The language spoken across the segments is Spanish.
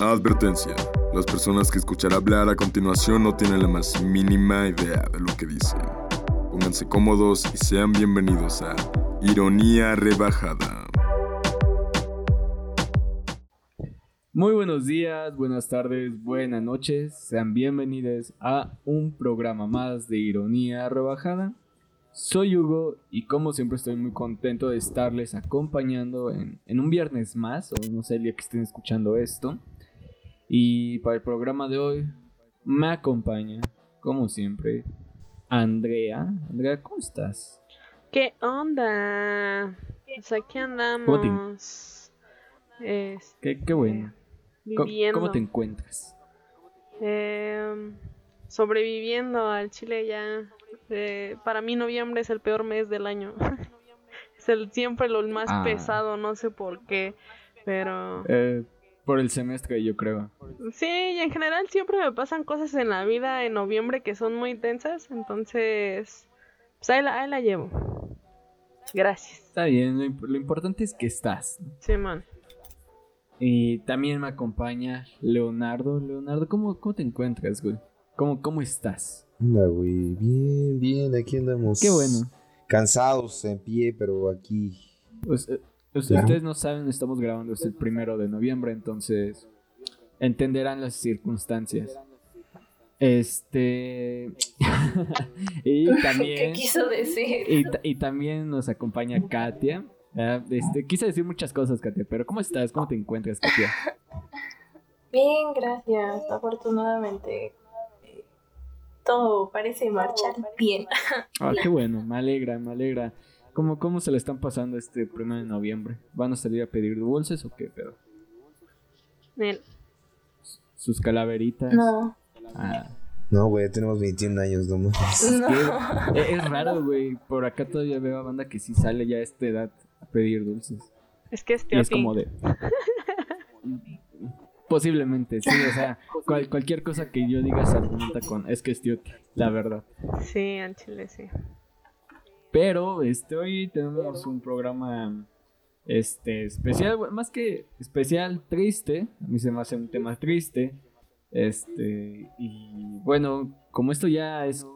Advertencia. Las personas que escuchar hablar a continuación no tienen la más mínima idea de lo que dicen. Pónganse cómodos y sean bienvenidos a Ironía Rebajada. Muy buenos días, buenas tardes, buenas noches. Sean bienvenidos a un programa más de Ironía Rebajada. Soy Hugo y como siempre estoy muy contento de estarles acompañando en, en, un viernes más, o no sé el día que estén escuchando esto. Y para el programa de hoy me acompaña, como siempre, Andrea. Andrea, ¿cómo estás? ¿Qué onda? Pues aquí andamos. Este, qué, qué, bueno. Viviendo. ¿Cómo, te encuentras? Eh, sobreviviendo al Chile ya eh, para mí noviembre es el peor mes del año. es el siempre lo más ah. pesado, no sé por qué, pero... Eh, por el semestre, yo creo. Sí, y en general siempre me pasan cosas en la vida en noviembre que son muy intensas, entonces... Pues ahí la, ahí la llevo. Gracias. Está bien, lo, importante es que estás. Sí, man. Y también me acompaña Leonardo. Leonardo, ¿cómo, cómo te encuentras, güey? ¿Cómo, ¿Cómo estás? Hola, güey. Bien, bien, aquí andamos. Qué bueno. Cansados en pie, pero aquí. Pues, eh, ustedes no saben, estamos grabando este el primero de noviembre, entonces entenderán las circunstancias. Este. y también. ¿Qué quiso decir? Y, también nos acompaña Katia. Este, quise decir muchas cosas, Katia, pero ¿cómo estás? ¿Cómo te encuentras, Katia? Bien, gracias. Afortunadamente todo parece marchar bien. Ah, qué bueno, me alegra, me alegra. ¿Cómo, ¿Cómo se le están pasando este primero de noviembre? ¿Van a salir a pedir dulces o qué pedo? Sus calaveritas. No. Ah. No, güey, tenemos 21 años nomás. No. Es, es, raro, güey. Por acá todavía veo a banda que sí sale ya a esta edad a pedir dulces. Es que es, y es como de... Posiblemente, sí, o sea, cualquier cosa que yo diga se argumenta con es que es tío, la verdad. Sí, chile sí. Pero este hoy tenemos un programa este especial, más que especial, triste, a mí se me hace un tema triste. Este, y bueno, como esto ya es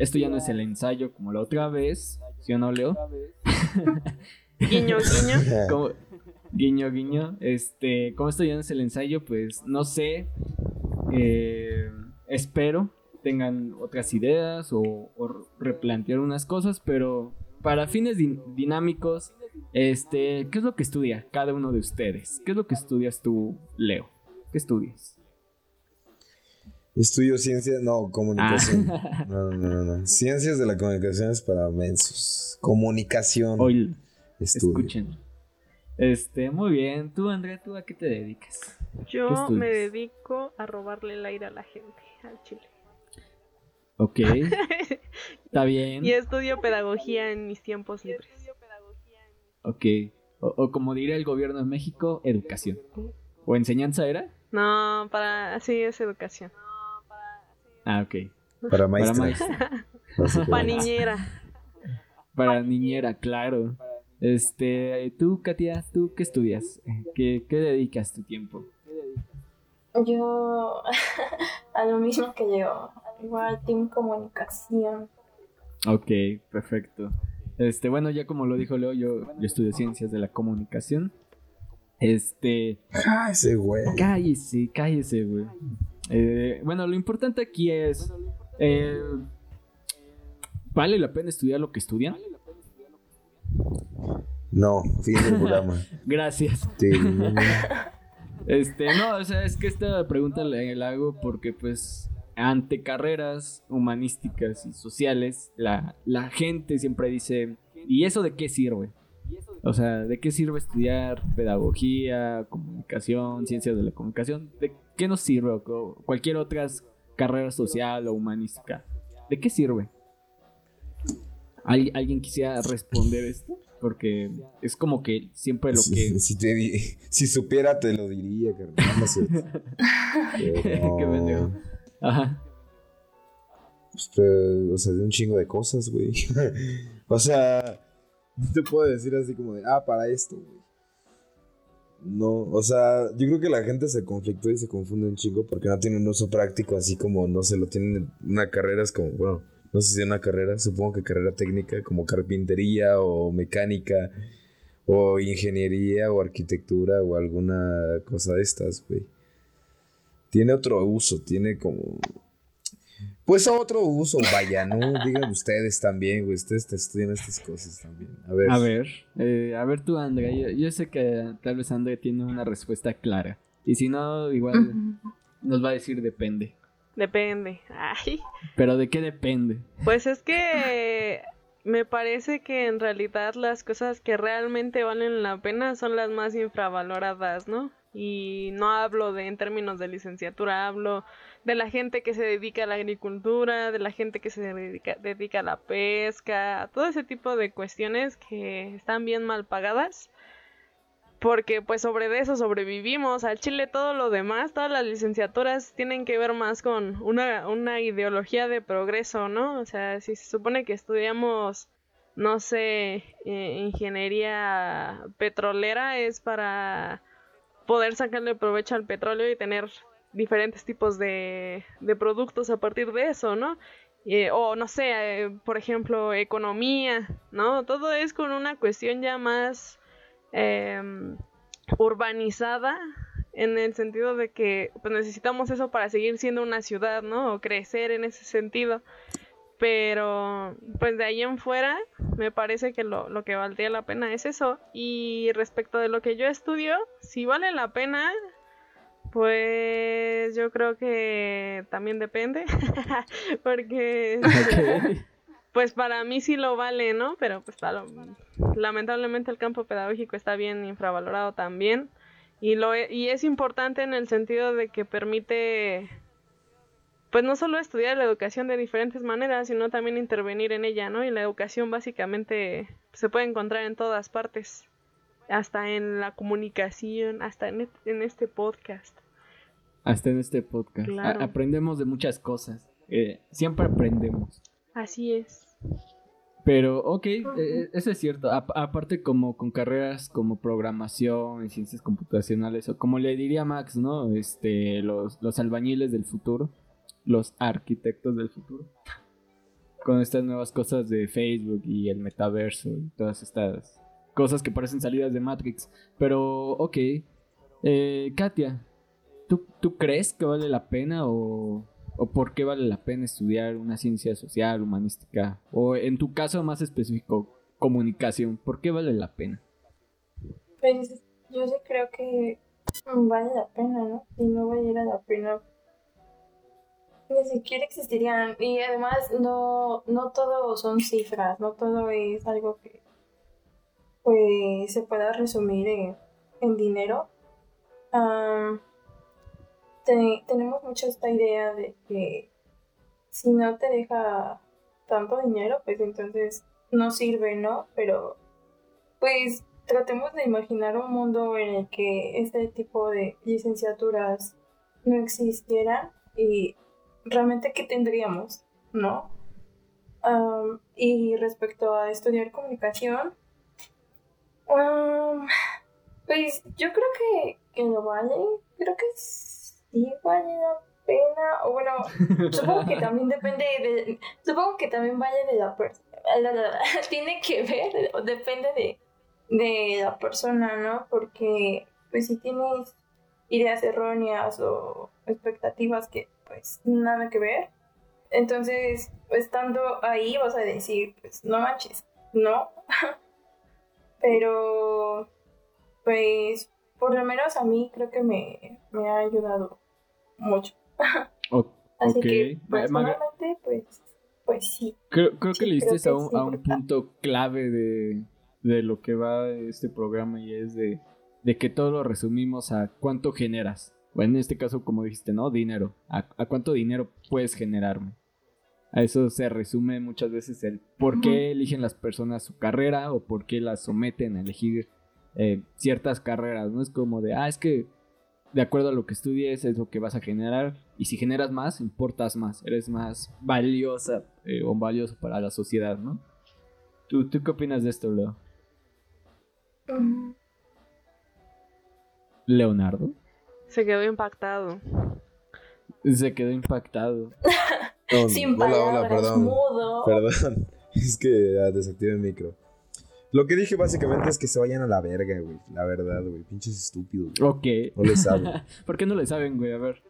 esto ya no es el ensayo como la otra vez, ¿sí o no, Leo? guiño, guiño. Como, Guiño, guiño. Este, como esto ya no es el ensayo, pues no sé. Eh, espero tengan otras ideas o, replantear unas cosas, pero para fines dinámicos, este, ¿qué es lo que estudia cada uno de ustedes? ¿Qué es lo que estudias tú, Leo? ¿Qué estudias? Estudio ciencias, no, comunicación. Ah. No, no, no, Ciencias de la comunicación es para mensos. Comunicación. Hoy, escuchen. Este, muy bien. Tú, Andrea, ¿tú a qué te dedicas? Yo me dedico a robarle el aire a la gente, al chile. Ok. Está bien. Y estudio pedagogía en mis tiempos libres. Ok. O, como diría el gobierno de México, educación. ¿O enseñanza era? No, para. Sí, es educación. Ah, ok. Para maestra. Para, para niñera. Para niñera, claro. Este, tú, Katia, ¿tú qué estudias? ¿Qué, qué dedicas tu tiempo? Yo a lo mismo que yo, igual Team Comunicación. Ok, perfecto. Este, bueno, ya como lo dijo Leo, yo, yo estudio Ciencias de la Comunicación. Este... Cállese, güey. Cállese, cállese, güey. Eh, bueno, lo importante aquí es... Eh, ¿Vale la pena estudiar lo que estudian? No, fin del programa. Gracias. Este, no, o sea, es que esta pregunta la, hago porque, pues, ante carreras humanísticas y sociales, la, la gente siempre dice, ¿y eso de qué sirve? O sea, ¿de qué sirve estudiar pedagogía, comunicación, ciencias de la comunicación? ¿De qué nos sirve? O cualquier otra carrera social o humanística. ¿De qué sirve? ¿Alguien quisiera responder esto? Porque es como que siempre lo que. Si, si supiera, te lo diría, carnal. Qué pendejo. Ajá. Pues, o sea, de un chingo de cosas, güey. o sea, te puedo decir así como de, ah, para esto, güey. no, o sea, yo creo que la gente se conflictó y se confunde un chingo porque no tiene un uso práctico, así como no se lo tienen una carrera, es como, bueno, no sé si una carrera, supongo que carrera técnica, como carpintería o mecánica o ingeniería o arquitectura o alguna cosa de estas, güey. Tiene otro uso, tiene como pues otro uso, vaya, ¿no? Digan ustedes también, güey. Ustedes estudian estas cosas también. A ver. A ver, eh, a ver tú, Andrea. Yo, sé que tal vez Andrea tiene una respuesta clara. Y si no, igual nos va a decir depende. Depende. Ay. ¿Pero de qué depende? Pues es que me parece que en realidad las cosas que realmente valen la pena son las más infravaloradas, ¿no? Y no hablo de en términos de licenciatura, hablo de la gente que se dedica a la agricultura, de la gente que se dedica, dedica a la pesca, todo ese tipo de cuestiones que están bien mal pagadas. Porque pues sobre eso sobrevivimos. Al Chile todo lo demás, todas las licenciaturas tienen que ver más con una, una ideología de progreso, ¿no? O sea, si se supone que estudiamos, no sé, eh, ingeniería petrolera es para poder sacarle provecho al petróleo y tener diferentes tipos de, productos a partir de eso, ¿no? Eh, o no sé, eh, por ejemplo, economía, ¿no? Todo es con una cuestión ya más em, urbanizada en el sentido de que pues, necesitamos eso para seguir siendo una ciudad, ¿no? O crecer en ese sentido. Pero pues de ahí en fuera me parece que lo, lo que valdría la pena es eso. Y respecto de lo que yo estudio, si vale la pena, pues yo creo que también depende, porque pues para mí sí lo vale, ¿no? Pero pues lamentablemente el campo pedagógico está bien infravalorado también y lo e, y es importante en el sentido de que permite pues no solo estudiar la educación de diferentes maneras, sino también intervenir en ella, ¿no? Y la educación básicamente se puede encontrar en todas partes hasta en la comunicación, hasta en, este podcast. Hasta en este podcast. aprendemos de muchas cosas. Eh, siempre aprendemos. Así es. Pero, ok, eh, eso es cierto. aparte como con carreras como programación y ciencias computacionales, o como le diría Max, ¿no? Este, los, los albañiles del futuro, los arquitectos del futuro. Con estas nuevas cosas de Facebook y el metaverso y todas estas cosas que parecen salidas de Matrix. Pero, ok. Eh, Katia, ¿tú, ¿tú crees que vale la pena o, o por qué vale la pena estudiar una ciencia social, humanística? O en tu caso más específico, comunicación. ¿Por qué vale la pena? Pues yo sí creo que vale la pena, ¿no? Si no valiera la pena, ni siquiera existirían. Y además no, no todo son cifras, no todo es algo que pues se pueda resumir en, dinero. tenemos mucho esta idea de que si no te deja tanto dinero, pues entonces no sirve, ¿no? Pero pues tratemos de imaginar un mundo en el que este tipo de licenciaturas no existieran y realmente qué tendríamos, ¿no? y respecto a estudiar comunicación, pues yo creo que, que lo vale. Creo que sí vale la pena. O bueno, supongo que también depende de. Supongo que también vale de la persona. Tiene que ver, depende de, de la persona, ¿no? Porque, pues, si tienes ideas erróneas o expectativas que, pues, nada que ver. Entonces, estando ahí vas a decir, pues, no manches, no. Pero, pues, por lo menos a mí creo que me, ha ayudado mucho. Así que, personalmente, pues, pues sí. Creo, creo que le diste a, un, a un punto clave de, de lo que va este programa y es de, de que todo lo resumimos a cuánto generas. O en este caso, como dijiste, ¿no? Dinero. ¿A, a cuánto dinero puedes generarme? A eso se resume muchas veces el por qué eligen las personas su carrera o por qué las someten a elegir eh, ciertas carreras. No es como de, ah, es que de acuerdo a lo que estudies es lo que vas a generar y si generas más, importas más, eres más valiosa eh, o valioso para la sociedad, ¿no? ¿Tú, ¿Tú qué opinas de esto, Leo? Leonardo. Se quedó impactado. Se quedó impactado. Sin palabras, perdón. mudo. Perdón, es que ah, desactivé el micro. Lo que dije básicamente es que se vayan a la verga, güey. La verdad, güey. Pinches estúpidos. Ok. No le saben. ¿Por qué no le saben, güey? A ver.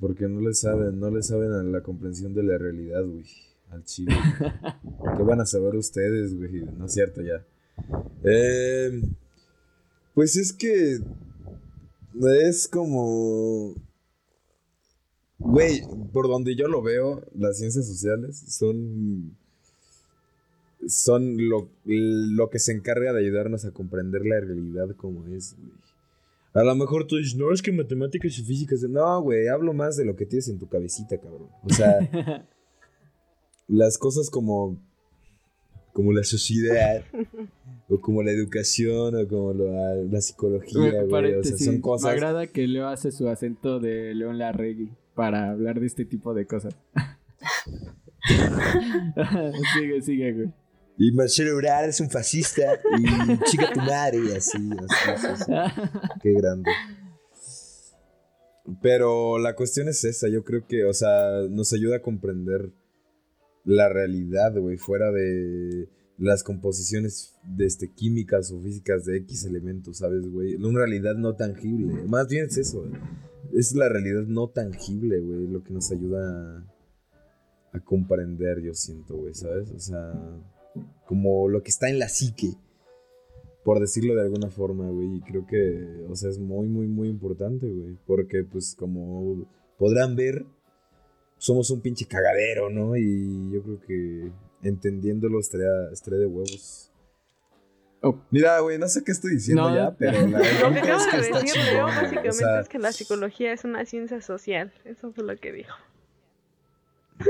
Porque no le saben, no le saben a la comprensión de la realidad, güey. Al chile. ¿Qué van a saber ustedes, güey? No es cierto, ya. Eh, pues es que es como... Güey, por donde yo lo veo, las ciencias sociales son son lo, lo, que se encarga de ayudarnos a comprender la realidad como es, güey. A lo mejor tú dices, no, es que matemáticas y físicas. No, güey, hablo más de lo que tienes en tu cabecita, cabrón. O sea, las cosas como, como la sociedad, o como la educación, o como la, psicología, güey. O sea, son cosas. Me agrada que Leo hace su acento de León Larregui para hablar de este tipo de cosas. sigue, sigue, güey. Y Marcelo Ebrard es un fascista y chica tu madre y así, así, así, Qué grande. Pero la cuestión es esa, yo creo que, o sea, nos ayuda a comprender la realidad, güey, fuera de las composiciones de este, químicas o físicas de X elementos, ¿sabes, güey? Una realidad no tangible. Más bien es eso, Es la realidad no tangible, güey, lo que nos ayuda a, a comprender, yo siento, güey, ¿sabes? O sea como lo que está en la psique, por decirlo de alguna forma, güey. Y creo que, o sea, es muy, muy, muy importante, güey. Porque, pues, como podrán ver, somos un pinche cagadero, ¿no? Y yo creo que entendiéndolo estaría, de huevos. Oh. Mira, güey, no sé qué estoy diciendo ya, pero la Lo que acabo de decir, Leo, básicamente es que la psicología es una ciencia social. Eso fue lo que dijo.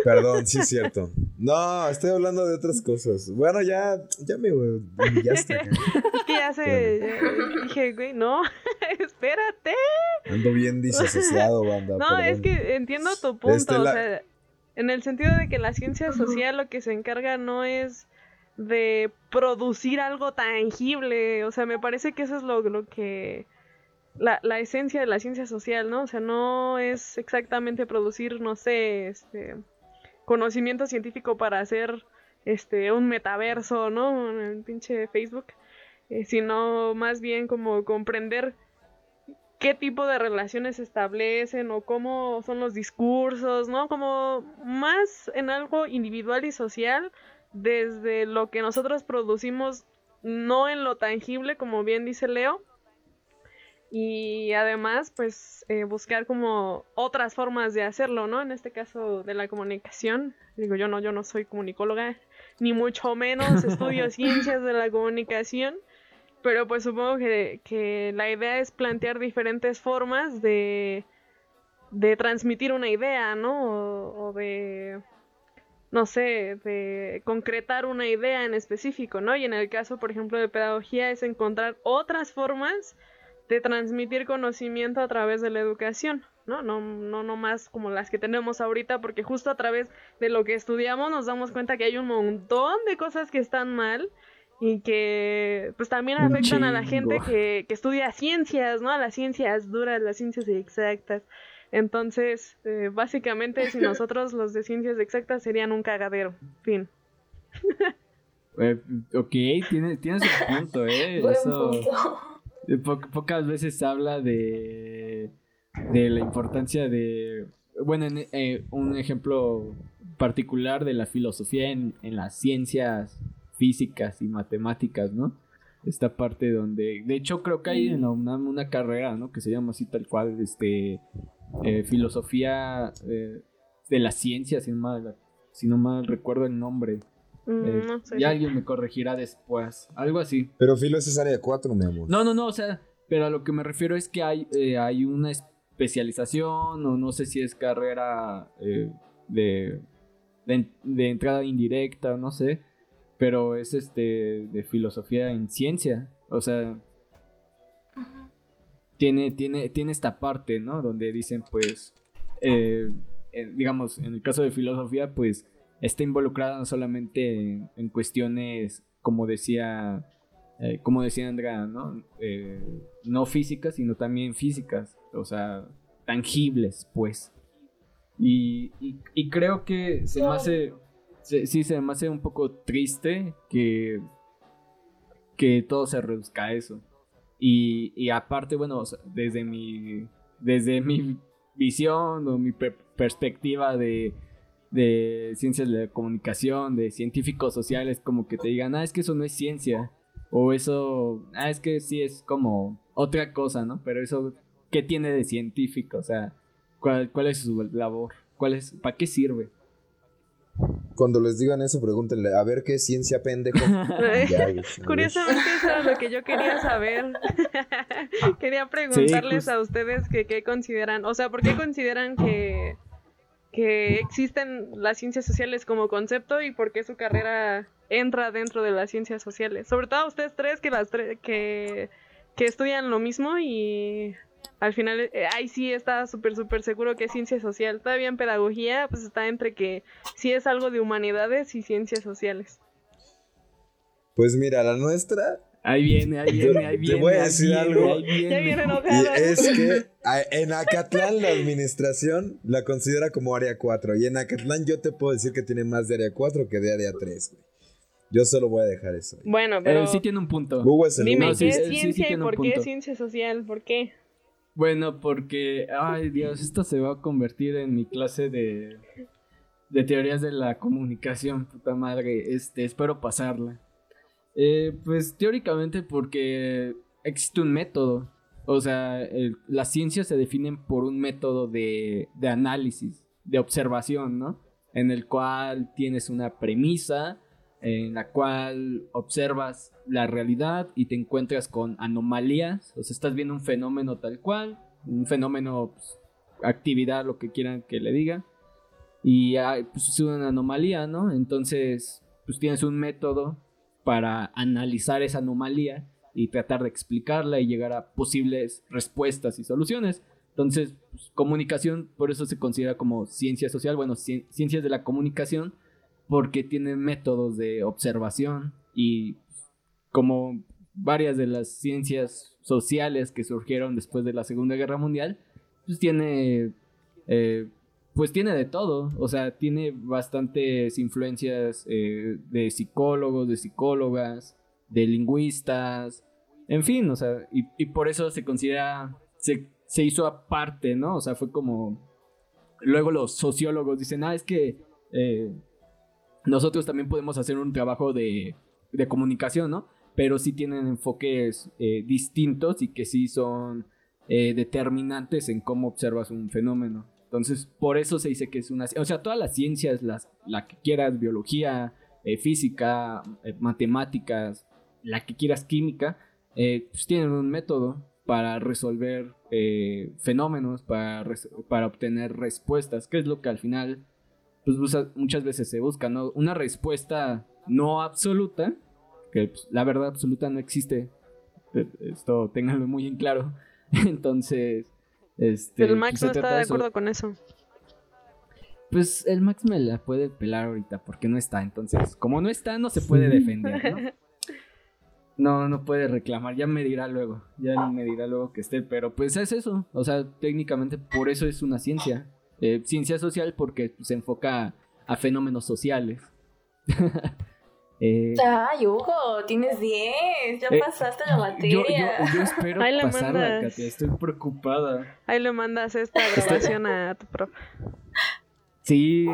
Perdón, sí es cierto. No, estoy hablando de otras cosas. Bueno, ya, ya me humillaste. Es que ya se. dije, güey, no, espérate. Ando bien disasociado, banda. No, es que entiendo tu punto. Este, o sea, en el sentido de que la ciencia social lo que se encarga no es de producir algo tangible. O sea, me parece que eso es lo, lo que. La, la, esencia de la ciencia social, ¿no? O sea, no es exactamente producir, no sé, este, conocimiento científico para hacer este un metaverso, ¿no? En pinche Facebook, eh, sino más bien como comprender qué tipo de relaciones se establecen o cómo son los discursos, ¿no? Como más en algo individual y social desde lo que nosotros producimos, no en lo tangible, como bien dice Leo, y además pues eh, buscar como otras formas de hacerlo, ¿no? En este caso de la comunicación, digo yo no, yo no soy comunicóloga, ni mucho menos estudio ciencias de la comunicación, pero pues supongo que, que la idea es plantear diferentes formas de, de transmitir una idea, ¿no? O, o de no sé, de concretar una idea en específico, ¿no? Y en el caso, por ejemplo, de pedagogía es encontrar otras formas de transmitir conocimiento a través de la educación, ¿no? No, no, no más como las que tenemos ahorita, porque justo a través de lo que estudiamos nos damos cuenta que hay un montón de cosas que están mal y que pues también afectan a la gente que, que, estudia ciencias, ¿no? A las ciencias duras, las ciencias exactas. Entonces, eh, básicamente, si nosotros los de ciencias exactas serían un cagadero. Fin. Eh, ok, tienes tiene su punto, ¿eh? Eso pocas veces se habla de, de la importancia de, bueno, eh, un ejemplo particular de la filosofía en, en, las ciencias físicas y matemáticas, ¿no? Esta parte donde, de hecho creo que hay una, una carrera, ¿no? Que se llama así tal cual, este, eh, filosofía eh, de la ciencia, si no, mal, si no mal recuerdo el nombre. Mm, eh, y alguien me corregirá después. Algo así. Pero filo es área 4, mi amor. No, no, no. O sea, pero a lo que me refiero es que hay, eh, hay una especialización o no sé si es carrera eh, de, de, entrada indirecta, no sé. Pero es este de filosofía en ciencia. O sea, tiene, tiene, tiene esta parte, ¿no? Donde dicen, pues, digamos, en el caso de filosofía, pues está involucrada no solamente en, cuestiones, como decía eh, como decía Andrea, ¿no? Eh, no físicas, sino también físicas, o sea, tangibles, pues. Y, y, creo que se me hace, sí, se me hace un poco triste que, que todo se reduzca a eso. Y, y aparte, bueno, desde mi, desde mi visión o mi perspectiva de, de ciencias de la comunicación, de científicos sociales, como que te digan, ah, es que eso no es ciencia. O eso, ah, es que sí es como otra cosa, ¿no? Pero eso, ¿qué tiene de científico? O sea, ¿cuál, cuál es su labor? ¿Cuál es, ¿Para qué sirve? Cuando les digan eso, pregúntenle, a ver qué ciencia pendejo. Curiosamente eso es lo que yo quería saber. quería preguntarles a ustedes que qué consideran, o sea, ¿por qué consideran que, que existen las ciencias sociales como concepto y por qué su carrera entra dentro de las ciencias sociales. Sobre todo ustedes tres que las que, que estudian lo mismo y al final eh, ahí sí está súper súper seguro que es ciencia social. Todavía en pedagogía pues está entre que sí es algo de humanidades y ciencias sociales. Pues mira, la nuestra Ahí viene, ahí viene, ahí viene. Te voy a decir algo. Ya viene y es que en Acatlán la administración la considera como área 4. Y en Acatlán yo te puedo decir que tiene más de área 4 que de área 3, güey. Yo solo voy a dejar eso. Bueno, pero. Eh, sí tiene un punto. Dime, ¿qué es ciencia y por qué es ciencia social? ¿Por qué? Bueno, porque. Ay, Dios, esto se va a convertir en mi clase de. De teorías de la comunicación, puta madre. Este, espero pasarla. Eh, pues teóricamente porque existe un método. O sea, las ciencias se definen por un método de, de análisis, de observación, ¿no? En el cual tienes una premisa en la cual observas la realidad y te encuentras con anomalías, o sea, estás viendo un fenómeno tal cual, un fenómeno, pues, actividad, lo que quieran que le diga, y pues es una anomalía, ¿no? Entonces, pues tienes un método para analizar esa anomalía y tratar de explicarla y llegar a posibles respuestas y soluciones. Entonces, pues, comunicación, por eso se considera como ciencia social, bueno, ciencias de la comunicación, porque tiene métodos de observación y como varias de las ciencias sociales que surgieron después de la Segunda Guerra Mundial, pues tiene, eh, pues tiene de todo, o sea, tiene bastantes influencias eh, de psicólogos, de psicólogas, de lingüistas, en fin, o sea, y, por eso se considera, se, se hizo aparte, ¿no? O sea, fue como, luego los sociólogos dicen, ah, es que... Eh, nosotros también podemos hacer un trabajo de, comunicación, ¿no? Pero sí tienen enfoques eh, distintos y que sí son eh, determinantes en cómo observas un fenómeno. Entonces, por eso se dice que es una... O sea, todas las ciencias, las, la que quieras, biología, eh, física, matemáticas, la que quieras, química, pues tienen un método para resolver fenómenos, para, para obtener respuestas, que es lo que al final pues muchas veces se busca, ¿no? Una respuesta no absoluta, que pues, la verdad absoluta no existe. E, esto ténganlo muy en claro. Entonces, este. El Max no está de acuerdo con eso. Pues el Max me la puede pelar ahorita porque no está. Entonces, como no está, no se puede defender, ¿no? No, no puede reclamar, ya me dirá luego, ya me dirá luego que esté, pero pues es eso, o sea, técnicamente por eso es una ciencia, eh, ciencia social porque se enfoca a fenómenos sociales. eh, Ay, Hugo, tienes 10, ya eh, pasaste la materia. Yo, espero pasarla, Katia, estoy preocupada. Ahí le mandas esta grabación a tu profe. Sí,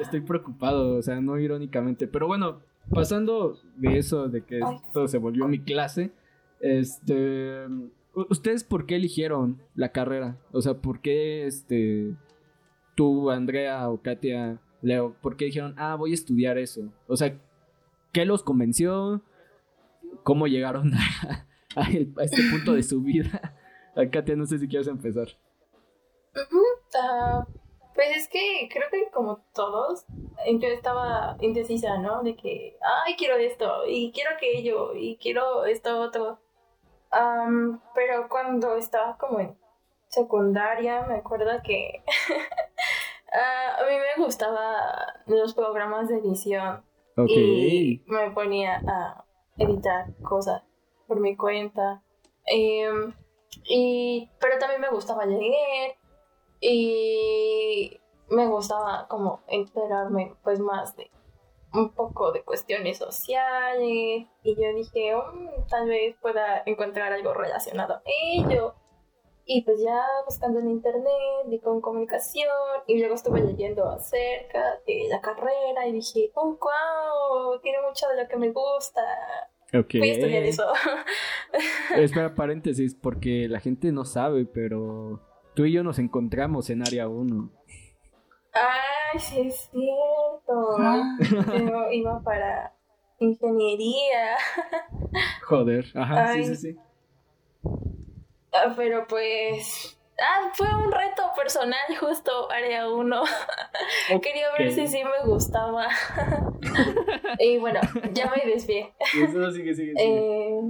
estoy preocupado, o sea, no irónicamente, pero bueno, pasando de eso, de que esto se volvió mi clase, este, ¿ustedes por qué eligieron la carrera? O sea, ¿por qué este tú, Andrea o Katia, Leo, ¿por qué dijeron, ah, voy a estudiar eso? O sea, ¿qué los convenció? ¿Cómo llegaron a, este punto de su vida? Katia, no sé si quieres empezar. Ah, pues es que creo que como todos, yo estaba indecisa, ¿no? De que, ay, quiero esto, y quiero aquello, y quiero esto otro. pero cuando estaba como en secundaria, me acuerdo que ah, a mí me gustaban los programas de edición. Y me ponía a, editar cosas por mi cuenta. Em, y, pero también me gustaba leer y me gustaba como enterarme pues más de un poco de cuestiones sociales y yo dije, mm, tal vez pueda encontrar algo relacionado a ello. Y pues ya buscando en internet y con comunicación y luego estuve leyendo acerca de la carrera y dije, oh, wow, tiene mucho de lo que me gusta. Okay. Voy a estudiar eso. Espera, paréntesis, porque la gente no sabe, pero tú y yo nos encontramos en área 1. Ay, sí es cierto. Yo iba para ingeniería. Joder, ajá, sí, sí, sí. Ah, pero pues. Ah, fue un reto personal, justo área 1. Quería ver si sí me gustaba. y bueno, ya me desvié. Eso sigue, sigue, sigue. Eh,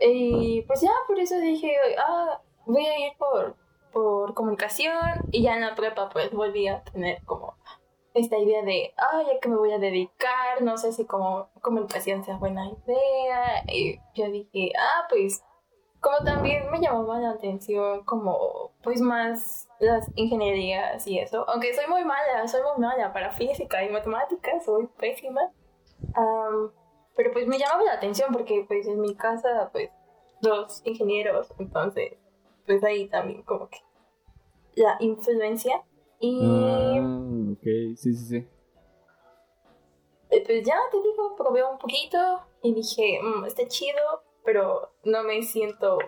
y pues ya, por eso dije, ah, voy a ir por, por comunicación. Y ya en la prepa, pues volví a tener como esta idea de, ah, ya que me voy a dedicar, no sé si como comunicación sea buena idea. Y yo dije, ah, pues como también me llamaba la atención como pues más las ingenierías y eso, aunque soy muy mala, soy muy mala para física y matemáticas, soy pésima, pero pues me llamaba la atención porque pues en mi casa pues dos ingenieros, entonces pues ahí también como que la influencia y... Ah, ok, sí, sí, sí. Pues ya te digo, probé un poquito y dije, mmm, está chido, pero no me siento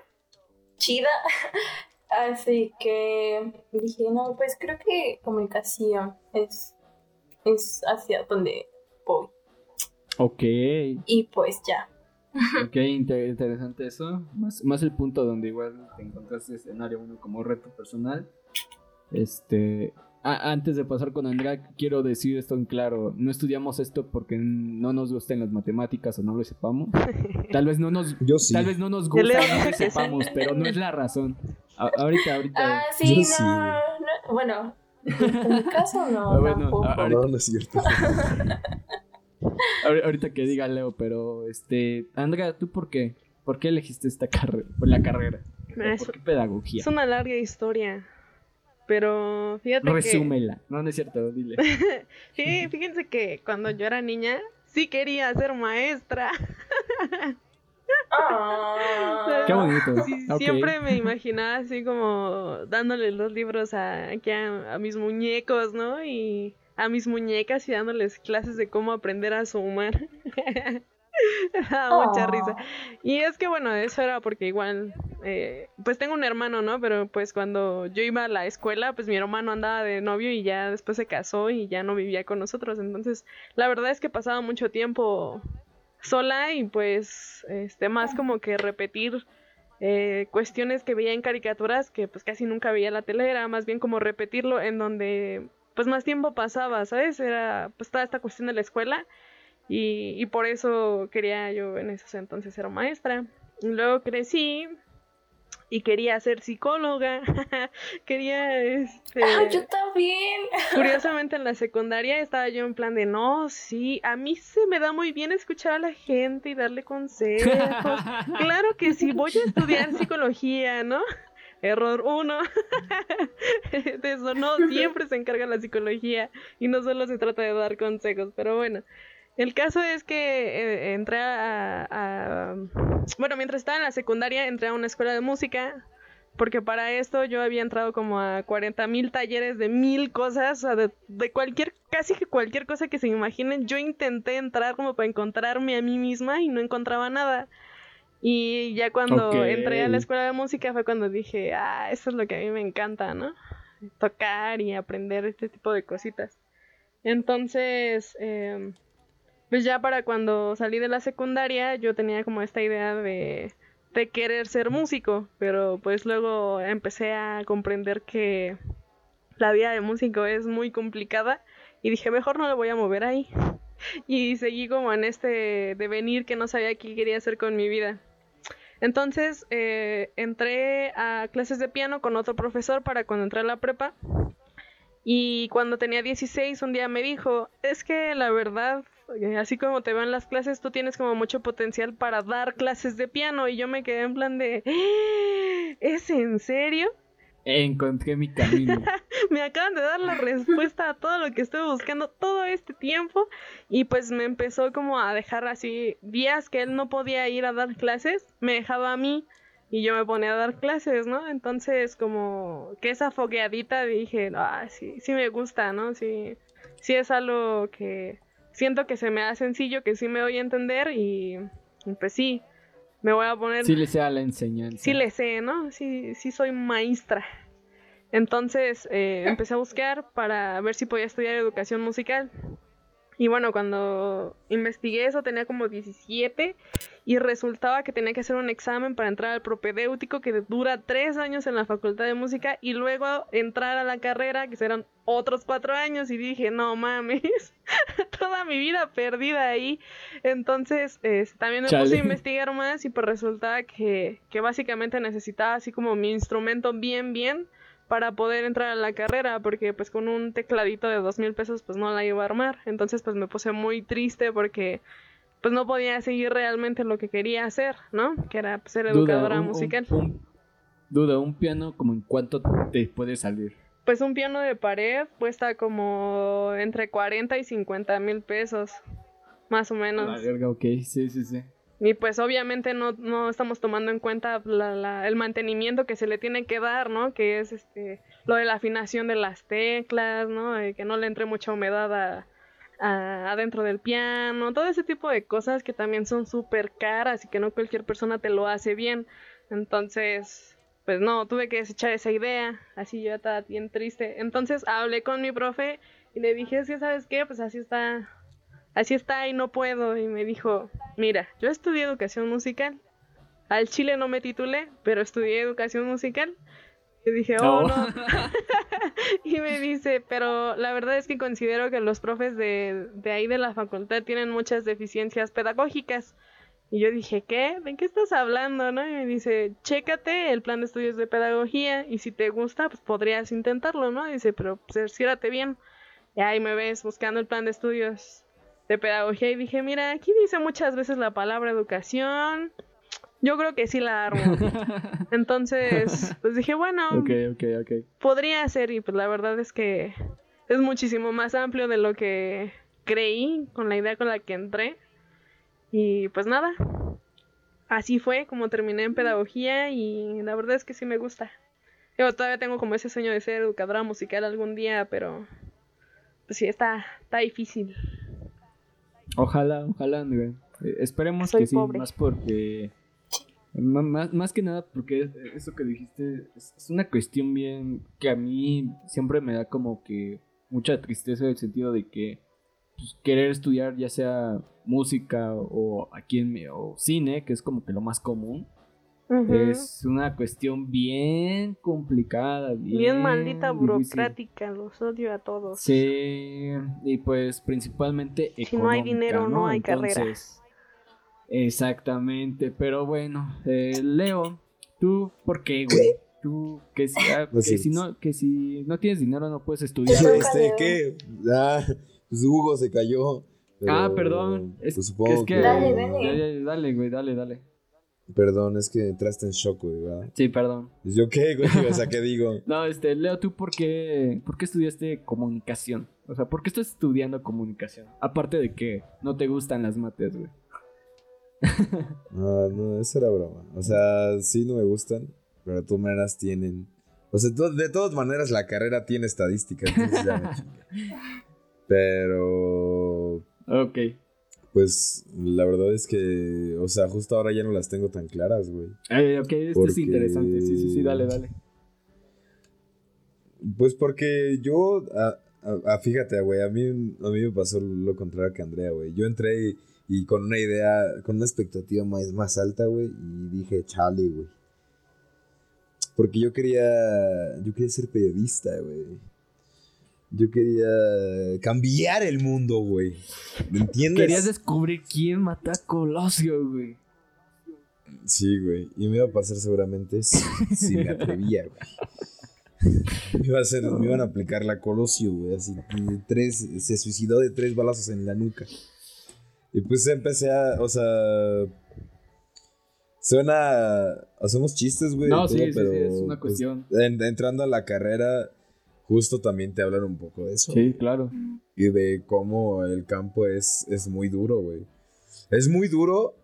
chida. Así que dije, no, pues creo que comunicación es, es hacia donde voy. Ok. Y pues ya. Ok, interesante eso. Más, más el punto donde igual te encontraste escenario uno como reto personal. Este, antes de pasar con Andrea, quiero decir esto en claro. No estudiamos esto porque no nos gusten las matemáticas o no lo sepamos. Tal vez no nos, tal vez no nos gusta no lo sepamos, pero no es la razón. ahorita, ahorita. Ah, sí, no, bueno, en mi caso no, ah, bueno, tampoco. Ahorita, no, es cierto. ahorita que diga Leo, pero este, Andrea, ¿tú por qué? ¿Por qué elegiste esta carrera? La carrera. ¿Por qué pedagogía? Es una larga historia. Pero fíjate Resúmela. No, no es cierto, dile. sí, fíjense que cuando yo era niña, sí quería ser maestra. Ah. Qué bonito. Siempre me imaginaba así como dándole los libros a, aquí a, mis muñecos, ¿no? Y a mis muñecas y dándoles clases de cómo aprender a sumar. mucha risa. Y es que bueno, eso era porque igual, eh, pues tengo un hermano, ¿no? Pero pues cuando yo iba a la escuela, pues mi hermano andaba de novio y ya después se casó y ya no vivía con nosotros. Entonces, la verdad es que pasaba mucho tiempo sola y pues, este, más como que repetir eh, cuestiones que veía en caricaturas que pues casi nunca veía la tele, era más bien como repetirlo en donde pues más tiempo pasaba, ¿sabes? Era pues toda esta cuestión de la escuela y, y por eso quería yo en ese entonces ser maestra. luego crecí y quería ser psicóloga. quería este ah, yo también. curiosamente en la secundaria estaba yo en plan de no, sí, a mí se me da muy bien escuchar a la gente y darle consejos. claro que sí, voy a estudiar psicología, ¿no? Error uno. de eso no siempre se encarga la psicología y no solo se trata de dar consejos, pero bueno. El caso es que eh, entré a, Bueno, mientras estaba en la secundaria, entré a una escuela de música. Porque para esto yo había entrado como a 40 mil talleres de mil cosas, o sea, de, cualquier, casi que cualquier cosa que se imaginen. Yo intenté entrar como para encontrarme a mí misma y no encontraba nada. Y ya cuando entré a la escuela de música fue cuando dije, ah, eso es lo que a mí me encanta, ¿no? Tocar y aprender este tipo de cositas. Entonces, eh, pues ya para cuando salí de la secundaria yo tenía como esta idea de, querer ser músico, pero pues luego empecé a comprender que la vida de músico es muy complicada y dije mejor no lo voy a mover ahí. Y seguí como en este devenir que no sabía qué quería hacer con mi vida. Entonces eh, entré a clases de piano con otro profesor para cuando entré a la prepa. Y cuando tenía 16 un día me dijo, es que la verdad así como te van las clases, tú tienes como mucho potencial para dar clases de piano. Y yo me quedé en plan de, ¡Ah! ¿es en serio? Encontré mi camino. me acaban de dar la respuesta a todo lo que estuve buscando todo este tiempo y pues me empezó como a dejar así días que él no podía ir a dar clases, me dejaba a mí y yo me ponía a dar clases, ¿no? Entonces como que esa fogueadita dije, ah, sí, sí me gusta, ¿no? Sí, sí es algo que siento que se me da sencillo, que sí me voy a entender y pues sí, me voy a poner... Sí le sé a la enseñanza. Sí le sé, ¿no? Sí, sí soy maestra. Entonces eh, empecé a buscar para ver si podía estudiar educación musical. Y bueno, cuando investigué eso tenía como 17 y resultaba que tenía que hacer un examen para entrar al propedéutico que dura tres años en la facultad de música y luego entrar a la carrera que serán otros cuatro años y dije, no mames, toda mi vida perdida ahí. Entonces también me puse a investigar más y pues resultaba que, que básicamente necesitaba así como mi instrumento bien, bien para poder entrar a la carrera, porque pues con un tecladito de dos mil pesos pues no la iba a armar. Entonces pues me puse muy triste porque pues no podía seguir realmente lo que quería hacer, ¿no? Que era pues, ser educadora musical. duda, un piano como en cuánto te puede salir. Pues un piano de pared cuesta como entre 40 y 50 mil pesos, más o menos. La verga, ok, sí, sí, sí. Y pues obviamente no, no estamos tomando en cuenta la, el mantenimiento que se le tiene que dar, ¿no? Que es este lo de la afinación de las teclas, ¿no? que no le entre mucha humedad a, adentro del piano, todo ese tipo de cosas que también son súper caras y que no cualquier persona te lo hace bien. Entonces, pues no, tuve que desechar esa idea, así yo estaba bien triste. Entonces hablé con mi profe y le dije, sí, ¿sabes qué? Pues así está así está y no puedo. Y me dijo, mira, yo estudié educación musical. Al Chile no me titulé, pero estudié educación musical. Y dije, oh, no. y me dice, pero la verdad es que considero que los profes de, de ahí de la facultad tienen muchas deficiencias pedagógicas. Y yo dije, ¿qué? ¿De qué estás hablando? ¿no? Y me dice, chécate el plan de estudios de pedagogía y si te gusta, pues podrías intentarlo, ¿no? Y dice, pero cerciórate bien. Y ahí me ves buscando el plan de estudios de pedagogía y dije, mira, aquí dice muchas veces la palabra educación. Yo creo que sí la armo. Entonces, pues dije, bueno, podría ser y pues la verdad es que es muchísimo más amplio de lo que creí con la idea con la que entré. Y pues nada, así fue como terminé en pedagogía y la verdad es que sí me gusta. Yo todavía tengo como ese sueño de ser educadora musical algún día, pero pues sí, está, está difícil. Ojalá, ojalá, eh, esperemos que sí, más porque. Más, más, que nada porque eso que dijiste es, una cuestión bien que a mí siempre me da como que mucha tristeza en el sentido de que pues, querer estudiar ya sea música o aquí en o cine, que es como que lo más común, es una cuestión bien complicada. Bien, maldita burocrática, los odio a todos. Sí, y pues principalmente Si no hay dinero, no, hay carrera. Exactamente, pero bueno, eh, Leo, ¿tú por qué, güey? Tú, que si, ah, que, si no, que si no tienes dinero no puedes estudiar. Este, ¿qué? Ah, pues Hugo se cayó. ah, perdón. Es, pues supongo que, Dale, dale. Dale, güey, dale, dale. Perdón, es que entraste en shock, güey, ¿verdad? Sí, perdón. ¿Yo qué, güey? O sea, ¿qué digo? no, este, Leo, ¿tú por qué, por qué estudiaste comunicación? O sea, ¿por qué estás estudiando comunicación? Aparte de que no te gustan las mates, güey. no, no, eso era broma. O sea, sí no me gustan, pero de todas maneras tienen... O sea, de todas maneras la carrera tiene estadísticas, entonces ya me Pero... Ok. Pues la verdad es que, o sea, justo ahora ya no las tengo tan claras, güey. Eh, ok, esto es interesante, sí, sí, sí, dale, dale. Pues porque yo, a, fíjate, güey, a mí, a mí me pasó lo contrario que Andrea, güey. Yo entré y, con una idea, con una expectativa más, más alta, güey, y dije, chale, güey. Porque yo quería, yo quería ser periodista, güey. Yo quería cambiar el mundo, güey. ¿Me entiendes? Querías descubrir quién mata a Colosio, güey. Sí, güey. Y me iba a pasar seguramente si, me atrevía, güey. Me, iba a hacer, me iban a aplicar la Colosio, güey. Así, tres, se suicidó de tres balazos en la nuca. Y pues empecé a, o sea, suena, hacemos chistes, güey. No, todo, sí, sí, sí, es una pues, cuestión. en- entrando a la carrera, justo también te hablan un poco de eso. Sí, claro. Y de cómo el campo es, es muy duro, güey. Es muy duro,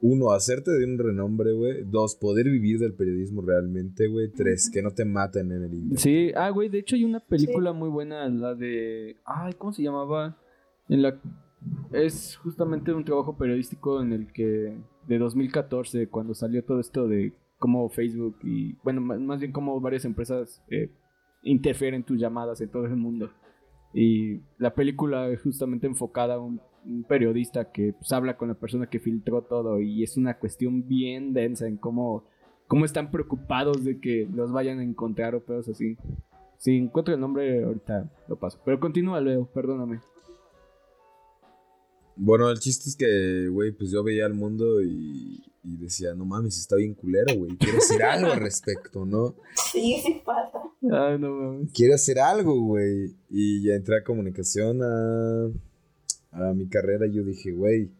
uno, hacerte de un renombre, güey. Dos, poder vivir del periodismo realmente, güey. Tres, que no te maten en el internet. Sí, ah, güey, de hecho hay una película muy buena, la de... Ay, ¿cómo se llamaba? En la... Es justamente un trabajo periodístico en el que... De 2014, cuando salió todo esto de cómo Facebook y... Bueno, más, más bien cómo varias empresas eh, interfieren tus llamadas en todo el mundo. Y la película es justamente enfocada a un, periodista que pues, habla con la persona que filtró todo y es una cuestión bien densa en cómo, cómo están preocupados de que los vayan a encontrar o pedos así. Si encuentro el nombre ahorita lo paso. Pero continúa, Leo, perdóname. Bueno, el chiste es que, güey, pues yo veía al mundo y, y decía, no mames, está bien culero, güey. Quiero hacer algo al respecto, ¿no? Sí, sí pasa. Ay, no mames. Quiero hacer algo, güey. Y ya entré a comunicación a, a mi carrera y yo dije, güey.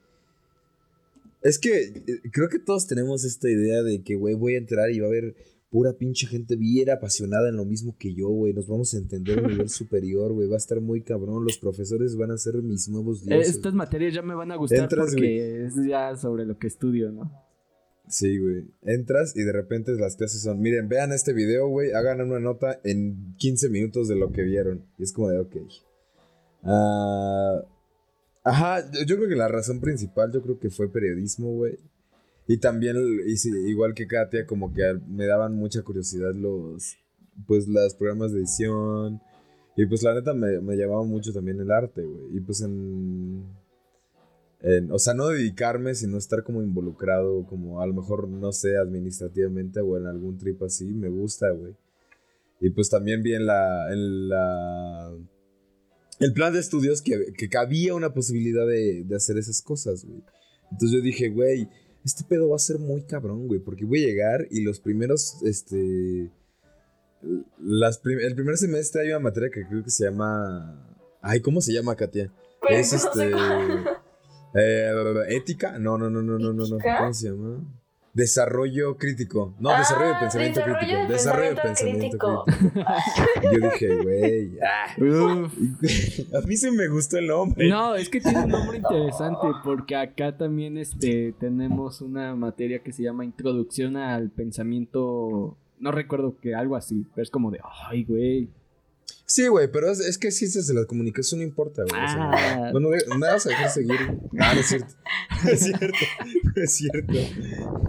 Es que eh, creo que todos tenemos esta idea de que, güey, voy a entrar y va a haber pura pinche gente bien apasionada en lo mismo que yo, güey. Nos vamos a entender a un nivel superior, güey. Va a estar muy cabrón. Los profesores van a ser mis nuevos Eh, dioses. Estas materias ya me van a gustar Entras, porque es ya sobre lo que estudio, ¿no? Sí, güey. Entras y de repente las clases son, miren, vean este video, güey, hagan una nota en 15 minutos de lo que vieron. Y es como de, ok. Ah, ajá, yo- creo que la razón principal, yo creo que fue periodismo, güey. Y también, igual que Katia, como que me daban mucha curiosidad los, pues, los programas de edición. Y pues la neta me, me llamaba mucho también el arte, güey. Y pues en, en- o sea, no dedicarme, sino estar como involucrado, como a lo mejor, no sé, administrativamente o en algún trip así, me gusta, güey. Y pues también vi en la, en la, el plan de estudios que, que cabía una posibilidad de, de hacer esas cosas, güey. Entonces yo dije, güey, este pedo va a ser muy cabrón, güey, porque voy a llegar y los primeros, este, las prim- el primer semestre hay una materia que creo que se llama, ay, ¿cómo se llama, Katia? Pero es no este. Eh, ética, no, no, no, no, no, no, no. ¿cómo se llama? Desarrollo crítico. No, Ah, desarrollo de pensamiento desarrollo crítico. de Desarrollo de pensamiento pensamiento crítico. yo dije, güey, ah. A mí sí me gustó el nombre. No, es que tiene un nombre interesante porque acá también este tenemos una materia que se llama Introducción al Pensamiento, no recuerdo que algo así, pero es como de, ay, güey. Sí, güey, pero es, es que ciencias de la comunicación no importa, güey. o sea, Ah. bueno, me vas a dejar seguir. Ah, no es cierto. No es cierto. No es cierto.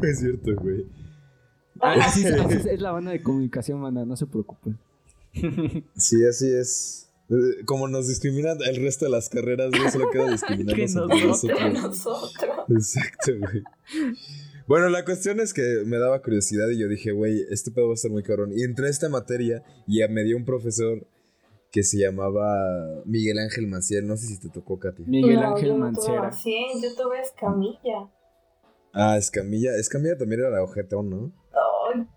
No es cierto, güey. Ah, así, es- así es, es la banda de comunicación, banda, no se preocupen. Sí, así es. Eh, Como nos discriminan el resto de las carreras, güey, solo queda discriminarnos entre nosotros. nosotros. Exacto, güey. Bueno, la cuestión es que me daba curiosidad y yo dije, güey, este pedo va a estar muy cabrón. Y entré a esta materia y me dio un profesor que se llamaba Miguel Ángel Maciel. No sé si te tocó, Katy. Miguel No, Ángel yo no tuve Mancera. Maciel, yo tuve Escamilla. Ah, Escamilla. Escamilla también era la ojetón, ¿no? Ay,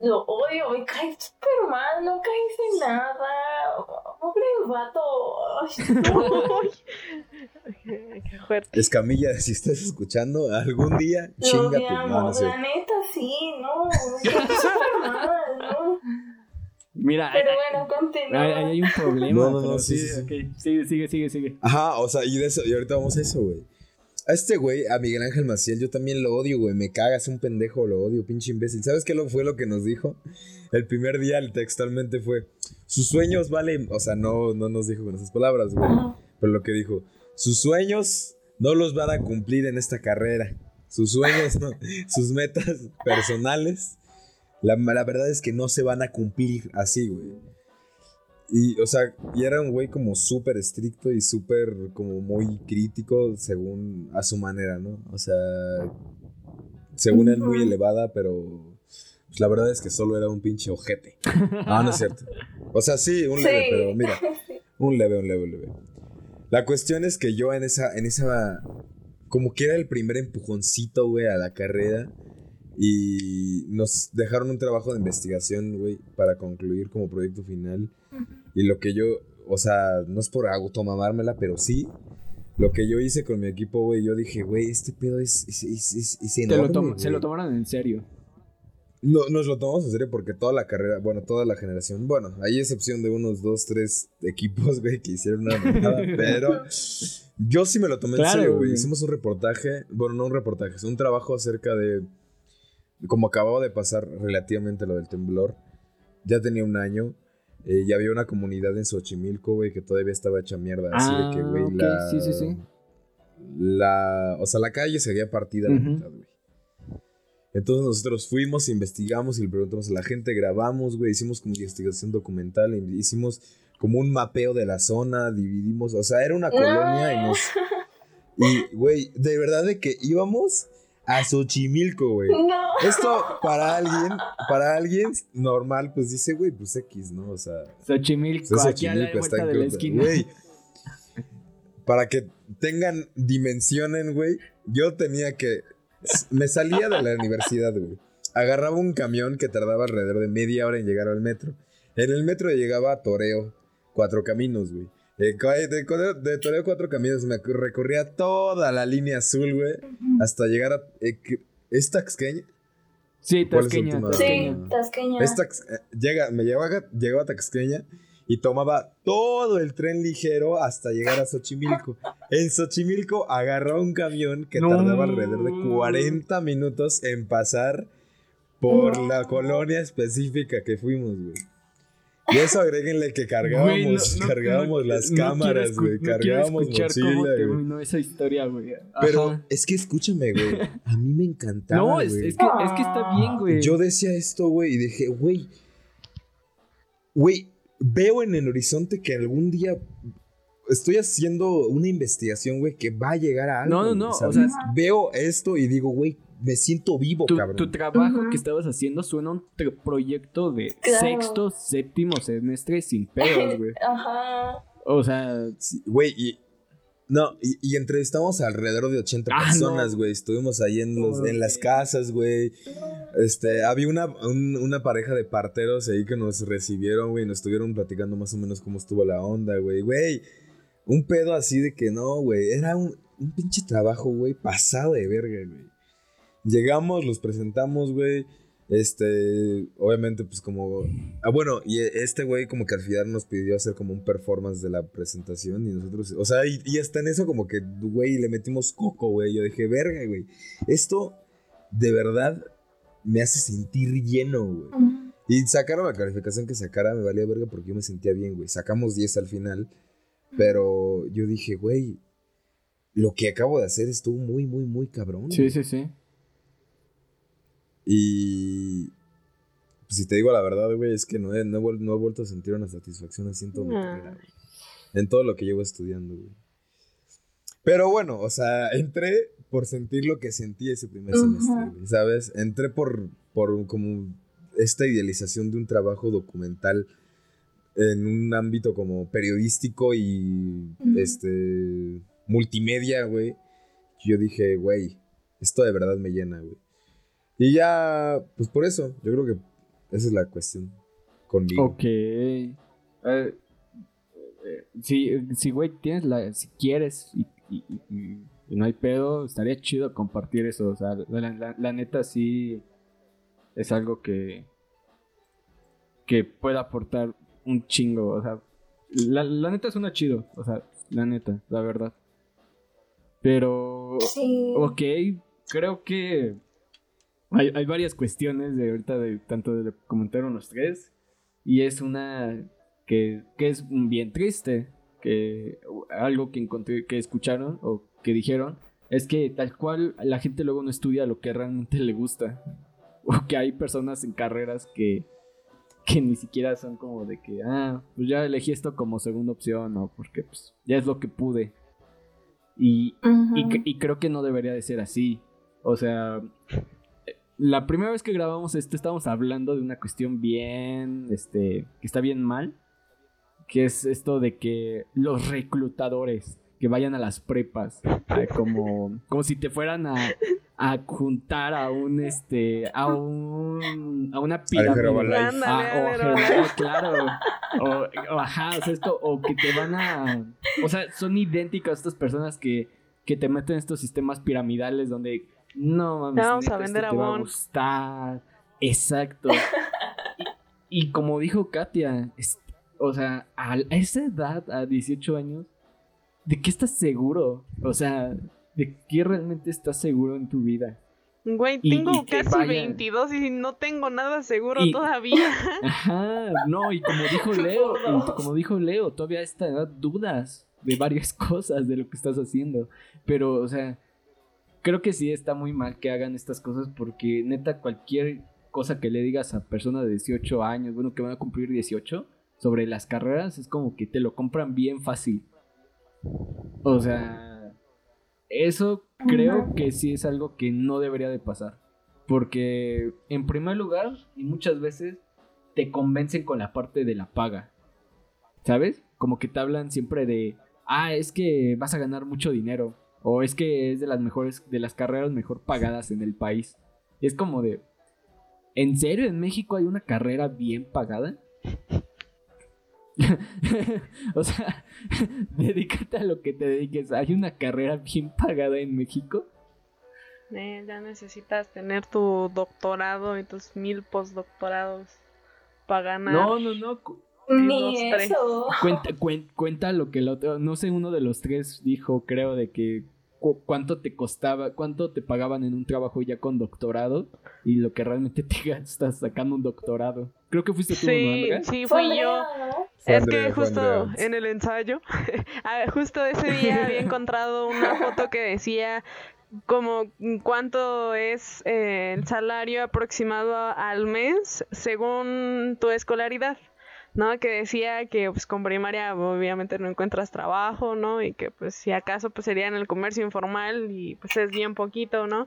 lo odio, me cae súper mal, nunca hice nada. Pobre vato. Ay, no. Qué qué fuerte. Escamilla, si estás escuchando, algún día chinga tu mano. sí. la neta sí, no, me cae súper mal, ¿no? Mira, Pero bueno, continúa. hay un problema. No, no, no, sí. Sigue, sigue, sigue, sigue. Ajá, o sea, y, de eso, y ahorita vamos a eso, güey. A este güey, a Miguel Ángel Maciel, yo también lo odio, güey. Me cagas, un pendejo, lo odio, pinche imbécil. ¿Sabes qué lo fue lo que nos dijo? El primer día, textualmente fue: Sus sueños valen. O sea, no, no nos dijo con esas palabras, güey. Ajá. Pero lo que dijo: Sus sueños no los van a cumplir en esta carrera. Sus sueños, no, sus metas personales, la, la verdad es que no se van a cumplir así, güey. Y, o sea, y era un güey como súper estricto y súper como muy crítico según a su manera, ¿no? O sea, según él muy elevada, pero pues, la verdad es que solo era un pinche ojete. Ah, no es cierto. O sea, sí, un leve, Sí. pero mira, un leve, un leve, un leve. La cuestión es que yo en esa, en esa, como que era el primer empujoncito, güey, a la carrera. Y nos dejaron un trabajo de investigación, güey, para concluir como proyecto final. Y lo que yo, o sea, no es por automamármela, pero sí, lo que yo hice con mi equipo, güey, yo dije, güey, este pedo es, es, es, es enorme, Se lo tomaron en serio. No, nos lo tomamos en serio porque toda la carrera, bueno, toda la generación, bueno, hay excepción de unos dos, tres equipos, güey, que hicieron una nada, pero yo sí me lo tomé en serio, güey. Hicimos un reportaje, bueno, no un reportaje, es un trabajo acerca de, como acababa de pasar relativamente lo del temblor, ya tenía un año, eh, ya había una comunidad en Xochimilco, güey, que todavía estaba hecha mierda, así de que, ah, güey, la... Sí, sí, sí. La, o sea, la calle se había partida la mitad, güey. Entonces nosotros fuimos, investigamos y le preguntamos a la gente, grabamos, güey, hicimos como investigación documental, hicimos como un mapeo de la zona, dividimos, o sea, era una colonia y nos... Y, güey, de verdad de que íbamos a Xochimilco, güey. Esto para alguien, para alguien normal, pues dice, güey, pues X, ¿no? O sea... Xochimilco, pues, aquí a la vuelta de la esquina. Güey, para que tengan, dimensionen, güey, yo tenía que me salía de la universidad, güey. Agarraba un camión que tardaba alrededor de media hora en llegar al metro. En el metro llegaba a Toreo, cuatro caminos, güey. De, Toreo, cuatro caminos, me recorría toda la línea azul, güey, hasta llegar a... Eh, ¿Es Taxqueña? Sí, Taxqueña. Sí, Taxqueña. Eh, llega, me llevaba, llegaba a Taxqueña y tomaba todo el tren ligero hasta llegar a Xochimilco. En Xochimilco agarró un camión que tardaba alrededor de 40 minutos en pasar por la colonia específica que fuimos, güey. Y eso agréguenle que cargábamos, cargábamos las cámaras, güey, cargábamos mochila, cómo terminó esa historia, güey. Pero es que escúchame, güey, a mí me encantaba, No, es, es, que, es que está bien, güey. Yo decía esto, güey, y dije, güey, güey, veo en el horizonte que algún día estoy haciendo una investigación, güey, que va a llegar a algo. No, no, no. O sea, veo esto y digo, güey, me siento vivo, tu, cabrón. Tu trabajo que estabas haciendo suena un proyecto de sexto, séptimo semestre sin pedos, güey. Ajá. O sea. Güey, y no, y, entrevistamos alrededor de 80 ah, personas, güey. Estuvimos ahí en, los, en las casas, güey. Este, había una, una pareja de parteros ahí que nos recibieron, güey. Nos estuvieron platicando más o menos cómo estuvo la onda, güey. Güey, un pedo así de que no, güey. Era un, un pinche trabajo, güey, pasado de verga, güey. Llegamos, los presentamos, güey. Este, obviamente, pues como. Ah, bueno, y este güey, como que al final nos pidió hacer como un performance de la presentación. Y nosotros, o sea, y, y hasta en eso, como que, güey, le metimos coco, güey. Yo dije, verga, güey. Esto de verdad me hace sentir lleno, güey. Y sacaron la calificación que sacara, me valía verga porque yo me sentía bien, güey. Sacamos 10 al final. Pero yo dije, güey, lo que acabo de hacer estuvo muy, muy, muy cabrón. Sí, sí, sí. Y pues, si te digo la verdad, güey, es que no he, no, he, vuelto a sentir una satisfacción así en todo En todo lo que llevo estudiando, güey. Pero bueno, o sea, entré por sentir lo que sentí ese primer semestre, ¿sabes? Entré por, por como esta idealización de un trabajo documental en un ámbito como periodístico y este multimedia, güey. Yo dije, güey, esto de verdad me llena, güey. Y ya, pues por eso, yo creo que esa es la cuestión conmigo. Ok. Eh, eh, si, güey, tienes la, si quieres y, no hay pedo, estaría chido compartir eso. O sea, la, neta sí es algo que, que pueda aportar un chingo. O sea, la, la neta suena chido. O sea, la neta, la verdad. Pero, sí. ok, creo que hay, hay varias cuestiones de ahorita, de tanto de comentaron los tres. Y es una que, que es bien triste. Que algo que encontré, que escucharon o que dijeron, es que tal cual la gente luego no estudia lo que realmente le gusta. O que hay personas en carreras que, que ni siquiera son como de que, ah, pues ya elegí esto como segunda opción o porque pues ya es lo que pude. Y, y, y, creo que no debería de ser así. O sea, la primera vez que grabamos esto estábamos hablando de una cuestión bien, este, que está bien mal, que es esto de que los reclutadores que vayan a las prepas, como, como si te fueran a, a juntar a un, este, a un, a una pirámide. Ah, o, claro, o, ajá, o sea, esto, o que te van a, O sea, son idénticas a estas personas que, que te meten en estos sistemas piramidales donde no mames, vamos a neta, vender esto te va a gustar. Exacto. y, y como dijo Katia, es- o sea, a, a esa edad, a 18 años, ¿de qué estás seguro? O sea, ¿de qué realmente estás seguro en tu vida? Güey, Y- tengo y que casi vaya- 22 y no tengo nada seguro Y- todavía. Ajá, no, y como dijo Leo, y como dijo Leo, todavía a esta edad dudas de varias cosas de lo que estás haciendo. Pero, o sea, creo que sí está muy mal que hagan estas cosas porque neta cualquier cosa que le digas a personas de 18 años, bueno, que van a cumplir 18, sobre las carreras es como que te lo compran bien fácil. O sea, eso creo que sí es algo que no debería de pasar. Porque en primer lugar, y muchas veces te convencen con la parte de la paga. ¿Sabes? Como que te hablan siempre de, ah, es que vas a ganar mucho dinero. O es que es de las mejores, de las carreras mejor pagadas en el país. Es como de, ¿en serio en México hay una carrera bien pagada? o sea, dedícate a lo que te dediques. ¿Hay una carrera bien pagada en México? Eh, ya necesitas tener tu doctorado y tus mil postdoctorados para ganar. No, no, no. Ni eso. Cuenta, cuen- cuenta lo que el otro, no sé, uno de los tres dijo, creo, de que cu- cuánto te costaba, cuánto te pagaban en un trabajo ya con doctorado y lo que realmente te gastas sacando un doctorado. Creo que fuiste tú, ¿no, Sí, Andrea? sí, Fue fui yo. Andrea, ¿no? Fue Es Andrea, que justo Andrea. en el ensayo, ah, justo ese día había encontrado una foto que decía como cuánto es eh, el salario aproximado al mes según tu escolaridad, ¿no? Que decía que pues con primaria obviamente no encuentras trabajo, ¿no? Y que pues si acaso pues sería en el comercio informal y pues es bien poquito, ¿no?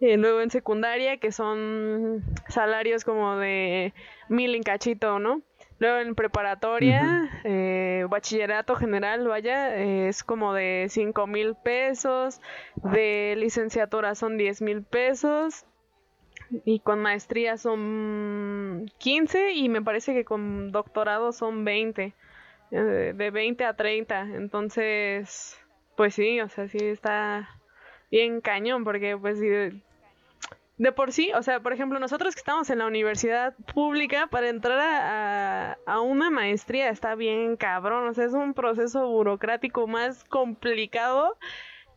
Y luego en secundaria que son salarios como de mil en cachito, ¿no? Luego en preparatoria, eh, bachillerato general, vaya, eh, es como de 5 mil pesos, de licenciatura son 10 mil pesos, y con maestría son 15, y me parece que con doctorado son 20, eh, de 20 a 30, entonces, pues sí, o sea, sí está bien cañón, porque pues de por sí, o sea, por ejemplo, nosotros que estamos en la universidad pública, para entrar a, a- a una maestría está bien cabrón, o sea, es un proceso burocrático más complicado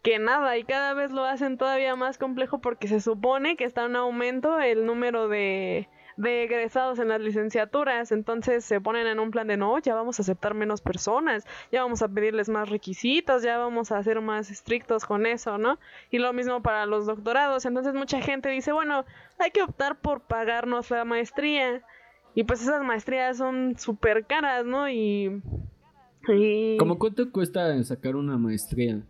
que nada, y cada vez lo hacen todavía más complejo porque se supone que está en aumento el número de, de egresados en las licenciaturas, entonces se ponen en un plan de no, ya vamos a aceptar menos personas, ya vamos a pedirles más requisitos, ya vamos a ser más estrictos con eso, ¿no? Y lo mismo para los doctorados. Entonces mucha gente dice, bueno, hay que optar por pagarnos la maestría. Y pues esas maestrías son súper caras, ¿no? Y... y... ¿Cómo cuánto cuesta sacar una maestría?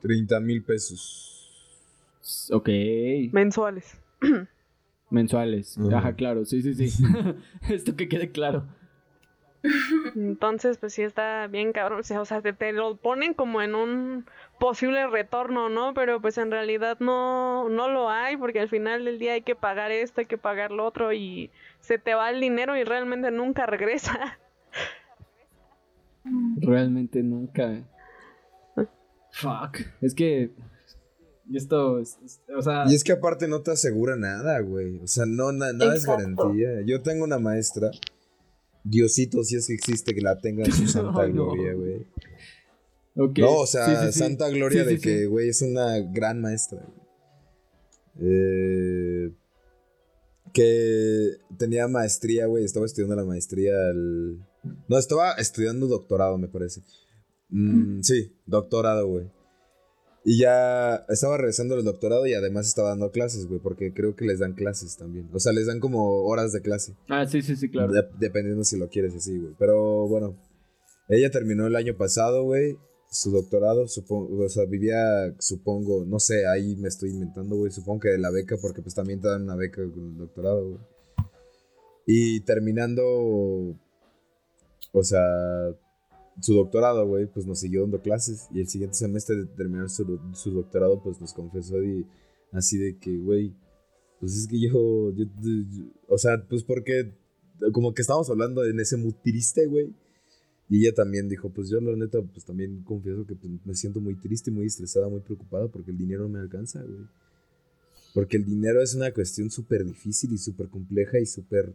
30 mil pesos. Ok, mensuales. mensuales. Ajá, claro, sí, sí, sí. Esto que quede claro. Entonces, pues sí está bien cabrón. O sea, o sea, te, te lo ponen como en un posible retorno, ¿no? Pero pues en realidad no, no lo hay, porque al final del día hay que pagar esto, hay que pagar lo otro, y se te va el dinero y realmente nunca regresa. Realmente nunca. Fuck. Es que. Esto. es- es- o sea. Y es que aparte no te asegura nada, güey. O sea, no, na- nada es garantía. Yo tengo una maestra. Diosito, si es que existe, que la tenga en su santa no. gloria, güey. ok, No, o sea, sí, sí, sí. santa gloria Sí, de sí, que, sí. güey, es una gran maestra. güey. Eh, que tenía maestría, güey. Estaba estudiando la maestría. al- No, estaba estudiando doctorado, me parece. Mm, sí, doctorado, güey. Y ya estaba regresando el doctorado y además estaba dando clases, güey, porque creo que les dan clases también. O sea, les dan como horas de clase. Ah, sí, sí, sí, claro. De- dependiendo si lo quieres así, güey. Pero bueno, ella terminó el año pasado, güey, su doctorado, supongo, o sea, vivía, supongo, no sé, ahí me estoy inventando, güey, supongo que de la beca, porque pues también te dan una beca con el doctorado, güey. Y terminando, o sea, su doctorado, güey, pues nos siguió dando clases. Y el siguiente semestre de terminar su, doctorado, pues nos confesó así de que, güey, pues es que yo- o sea, pues porque como que estábamos hablando en ese mood triste, güey. Y ella también dijo, pues yo la neta, pues también confieso que pues, me siento muy triste, muy estresada, muy preocupada porque el dinero no me alcanza, güey. Porque el dinero es una cuestión súper difícil y súper compleja y súper...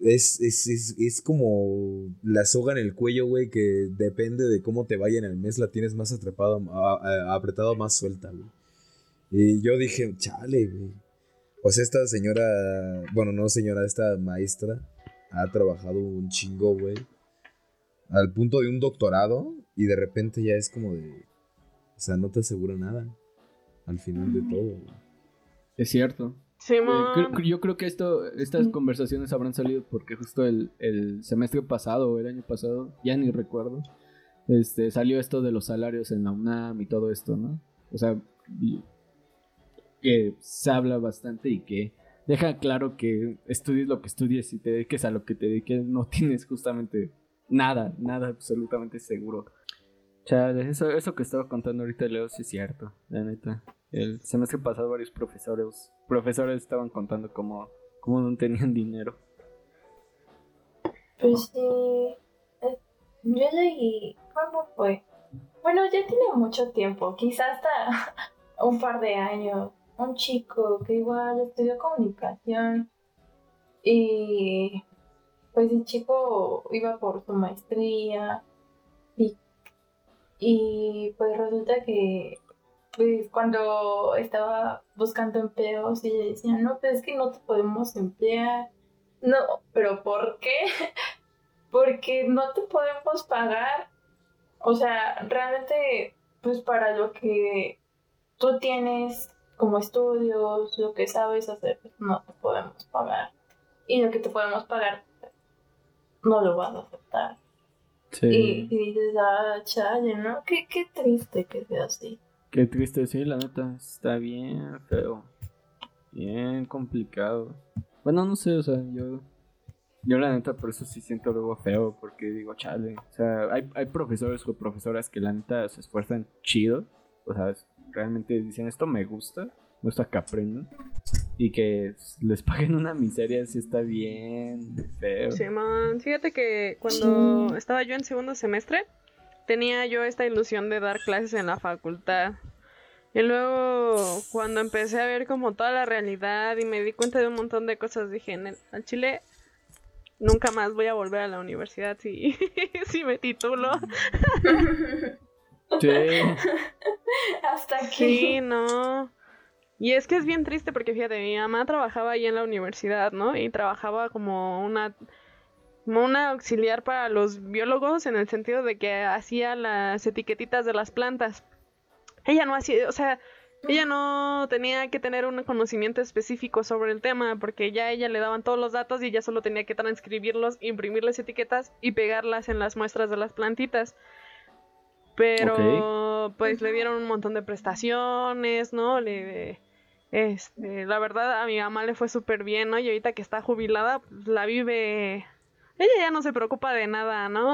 Es, es, es, es, como la soga en el cuello, güey, que depende de cómo te vaya en el mes, la tienes más atrapado, apretado, más suelta, güey. Y yo dije, chale, güey. O sea, esta señora, bueno, no señora, esta maestra ha trabajado un chingo, güey. Al punto de un doctorado y de repente ya es como de... O sea, no te asegura nada al final de todo. Es cierto. Sí, eh, yo creo que esto, estas conversaciones habrán salido porque justo el, semestre pasado o el año pasado, ya ni recuerdo, este, salió esto de los salarios en la UNAM y todo esto, ¿no? O sea, que se habla bastante y que deja claro que estudies lo que estudies y te dediques a lo que te dediques, no tienes justamente nada, nada absolutamente seguro. Chale, eso, eso que estaba contando ahorita Leo sí es cierto, la neta. El semestre pasado varios profesores, profesores estaban contando cómo, cómo no tenían dinero. Pues sí, eh, yo leí, ¿cuándo fue? Bueno, ya tiene mucho tiempo, quizás hasta un par de años. Un chico que igual estudió comunicación y pues el chico iba por su maestría y, pues resulta que pues cuando estaba buscando empleos y decían, no, pues es que no te podemos emplear. No, pero ¿por qué? Porque no te podemos pagar. O sea, realmente, pues para lo que tú tienes como estudios, lo que sabes hacer, pues no te podemos pagar. Y lo que te podemos pagar, no lo vas a aceptar. Sí. Y, dices, ah, chale, ¿no? Qué, qué triste que sea así. Qué triste, sí, la neta. Está bien feo. Bien complicado. Bueno, no sé, o sea, yo. Yo la neta por eso sí siento luego feo, porque digo, chale. O sea, hay, hay profesores o profesoras que la neta se esfuerzan chido. O sea, realmente dicen esto me gusta, me gusta que aprendan y que les paguen una miseria si está bien feo. Sí, man. Fíjate que cuando estaba yo en segundo semestre, tenía yo esta ilusión de dar clases en la facultad. Y luego, cuando empecé a ver como toda la realidad y me di cuenta de un montón de cosas, dije, en el, al Chile nunca más voy a volver a la universidad si, si me titulo. Sí. Hasta aquí. Sí, no. Y es que es bien triste porque fíjate, mi mamá trabajaba ahí en la universidad, ¿no? Y trabajaba como una como una auxiliar para los biólogos en el sentido de que hacía las etiquetitas de las plantas. Ella no hacía, o sea, ella no tenía que tener un conocimiento específico sobre el tema porque ya ella le daban todos los datos y ella solo tenía que transcribirlos, imprimir las etiquetas y pegarlas en las muestras de las plantitas. Pero pues le dieron un montón de prestaciones, ¿no? Le este, la verdad a mi mamá le fue súper bien, ¿no? Y ahorita que está jubilada, pues, la vive ella ya no se preocupa de nada, ¿no?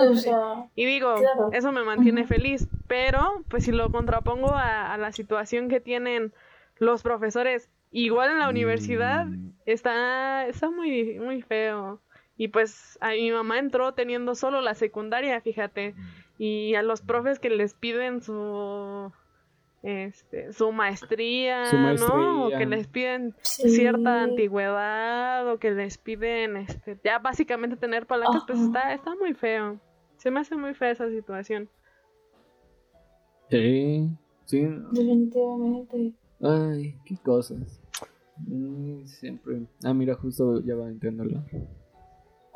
y digo, eso me mantiene feliz, pero pues si lo contrapongo a, la situación que tienen los profesores, igual en la universidad, mm. está, está muy, muy feo. Y pues a mi mamá entró teniendo solo la secundaria, fíjate. Mm. Y a los profes que les piden su este, su maestría, ¿no? O que les piden cierta antigüedad o que les piden este, ya básicamente tener palancas, pues está, está muy feo. Se me hace muy fea esa situación. Sí, sí. Definitivamente. Ay, qué cosas. Mm, siempre. Ah, mira, justo ya va a entenderlo.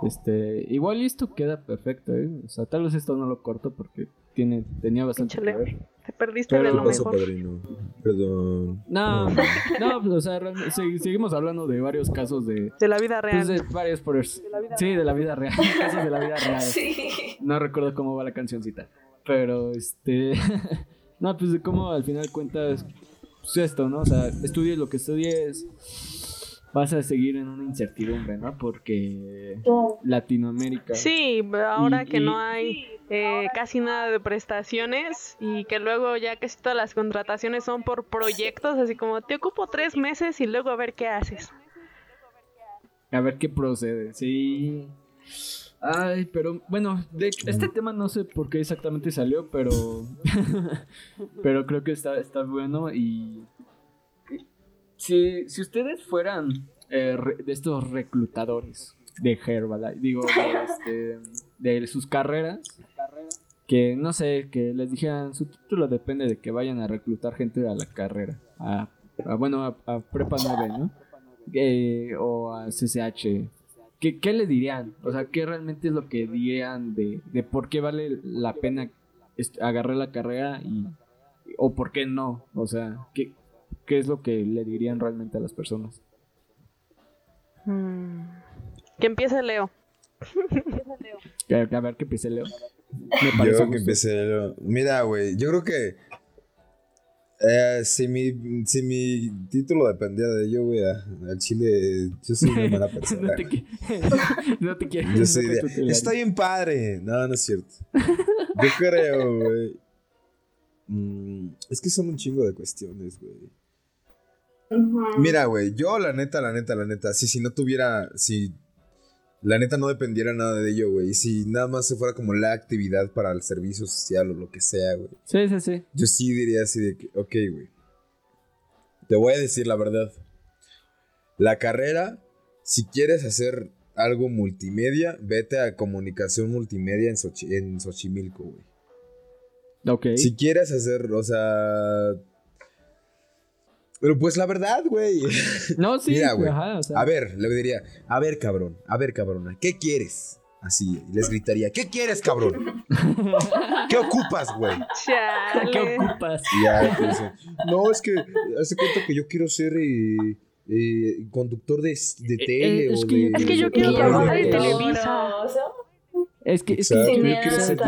Este, igual esto queda perfecto, ¿eh? O sea, tal vez esto no lo corto porque tiene, tenía bastante que ver. Te perdiste de lo mejor. Perdón. No, no, pues, o sea, seguimos hablando de varios casos de... De la vida real. Pues, de varios por... Sí, de la vida real. casos de la vida real. Sí. No recuerdo cómo va la cancioncita. Pero, este... no, pues de cómo al final cuentas... Pues esto, ¿no? O sea, estudies lo que estudies vas a seguir en una incertidumbre, ¿no? Porque Latinoamérica. Sí, ahora que no hay eh, casi nada de prestaciones y que luego ya casi todas las contrataciones son por proyectos, así como te ocupo tres meses y luego a ver qué haces. A ver qué procede, sí. Ay, pero bueno, de este tema no sé por qué exactamente salió, pero pero creo que está, está bueno y si, si ustedes fueran eh, de estos reclutadores de Herbalife, digo, de, este, de sus carreras, que no sé, que les dijeran, su título depende de que vayan a reclutar gente a la carrera, a, bueno, a, Prepa 9, ¿no? Eh, o a CCH ¿Qué, ¿Qué, le dirían? O sea, ¿qué realmente es lo que dirían de, de por qué vale la pena agarrar la carrera y o por qué no? O sea, ¿qué, qué es lo que le dirían realmente a las personas? Mm, que empiece Leo. a ver, que empiece Leo. Me yo que empiece Leo. Mira, güey, yo creo que eh, si, mi, si mi título dependía de ello, güey, al chile, yo soy una mala persona. no, te no te quiero. Yo soy está bien padre. No, no es cierto. Yo creo, güey. Mm, es que son un chingo de cuestiones, güey. Mira, güey, yo la neta, la neta, la neta, si, si no tuviera, si la neta no dependiera nada de ello, güey. Si nada más se fuera como la actividad para el servicio social o lo que sea, güey. Sí, sí, sí. Yo sí diría así de que, ok, güey. Te voy a decir la verdad. La carrera, si quieres hacer algo multimedia, vete a comunicación multimedia en, en Xochimilco, güey. Ok. Si quieres hacer, o sea, pero pues la verdad, güey. No, sí. Mira, güey. A ver, le diría, a ver, cabrón, a ver, cabrona, ¿qué quieres? Así, les gritaría, ¿qué quieres, cabrón? ¿Qué ocupas, güey? ¿Qué ocupas? Ya, pues, no, es que hace cuenta que yo quiero ser eh, eh, conductor de, de eh, tele es o que, de... Es que yo quiero trabajar en Televisa. Es que, es que yo quiero ser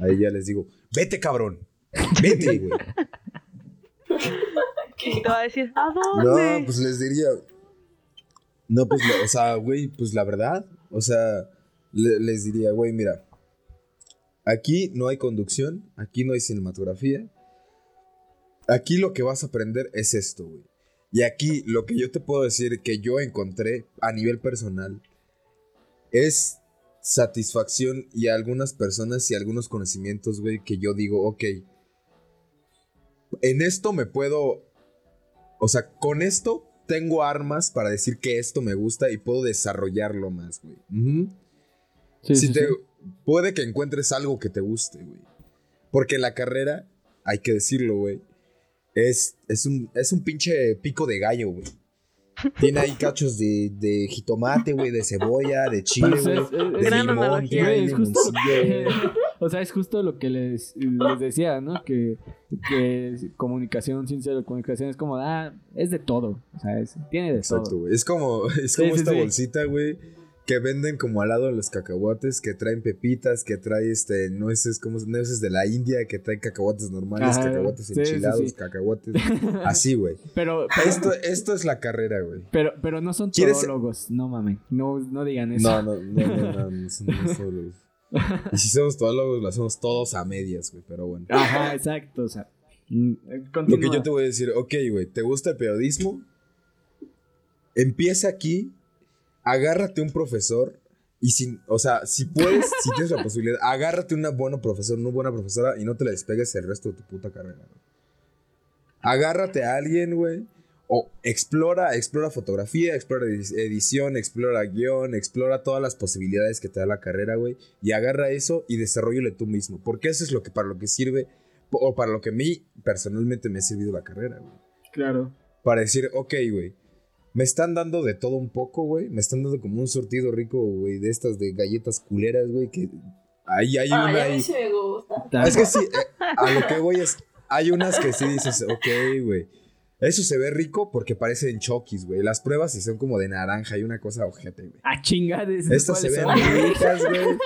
Ahí ya les digo, vete, cabrón. Vete, güey. ¿Qué te va a decir? ¿A dónde? No, pues les diría. No, pues, o sea, güey, pues la verdad. O sea, les diría, güey, mira. Aquí no hay conducción, aquí no hay cinematografía. Aquí lo que vas a aprender es esto, güey. Y aquí lo que yo te puedo decir que yo encontré a nivel personal es satisfacción y algunas personas y algunos conocimientos, güey, que yo digo, ok, en esto me puedo, o sea, con esto tengo armas para decir que esto me gusta y puedo desarrollarlo más, güey. si te, Puede que encuentres algo que te guste, güey. Porque la carrera, hay que decirlo, güey, es, es, un, es un pinche pico de gallo, güey. Tiene ahí cachos de, de jitomate, güey, de cebolla, de chile, pues güey. de limón, tiene O sea, es justo lo que les, les decía, ¿no? Que, que comunicación, ciencia de comunicación es como, ah, es de todo. O sea, tiene de todo. Exacto, güey. Es como, es como esta bolsita, güey, que venden como al lado de los cacahuates, que traen pepitas, que trae este nueces, como nueces de la India, que traen cacahuates normales, cacahuates enchilados, cacahuates. Así, güey. Pero, esto, esto es la carrera, güey. Pero, pero no son todólogos, no mames. No, no digan eso. No, no, no, no, no, no son todólogos. Y si somos todólogos, lo hacemos todos a medias, güey, pero bueno. Ajá, exacto, o sea. Mm, lo que yo te voy a decir, ok, güey, ¿te gusta el periodismo? Empieza aquí, agárrate un profesor y si, o sea, si puedes, si tienes la posibilidad, agárrate una buena profesora, una buena profesora y no te la despegues el resto de tu puta carrera, Agárrate a alguien, güey, o explora, explora fotografía, explora edición, explora guion, explora todas las posibilidades que te da la carrera, güey. Y agarra eso y desarrollale tú mismo. Porque eso es lo que para lo que sirve, o para lo que a mí personalmente me ha servido la carrera, güey. Claro. Para decir, ok, güey. Me están dando de todo un poco, güey. Me están dando como un sortido rico, güey, de estas de galletas culeras, güey, que ahí hay una. A mí sí me gusta. Es que sí, eh, a lo que voy es. Hay unas que sí dices, ok, güey eso se ve rico porque parecen chokis, güey. Las pruebas sí son como de naranja y una cosa ojete, güey. A chingades. Estas se ven ricas, güey.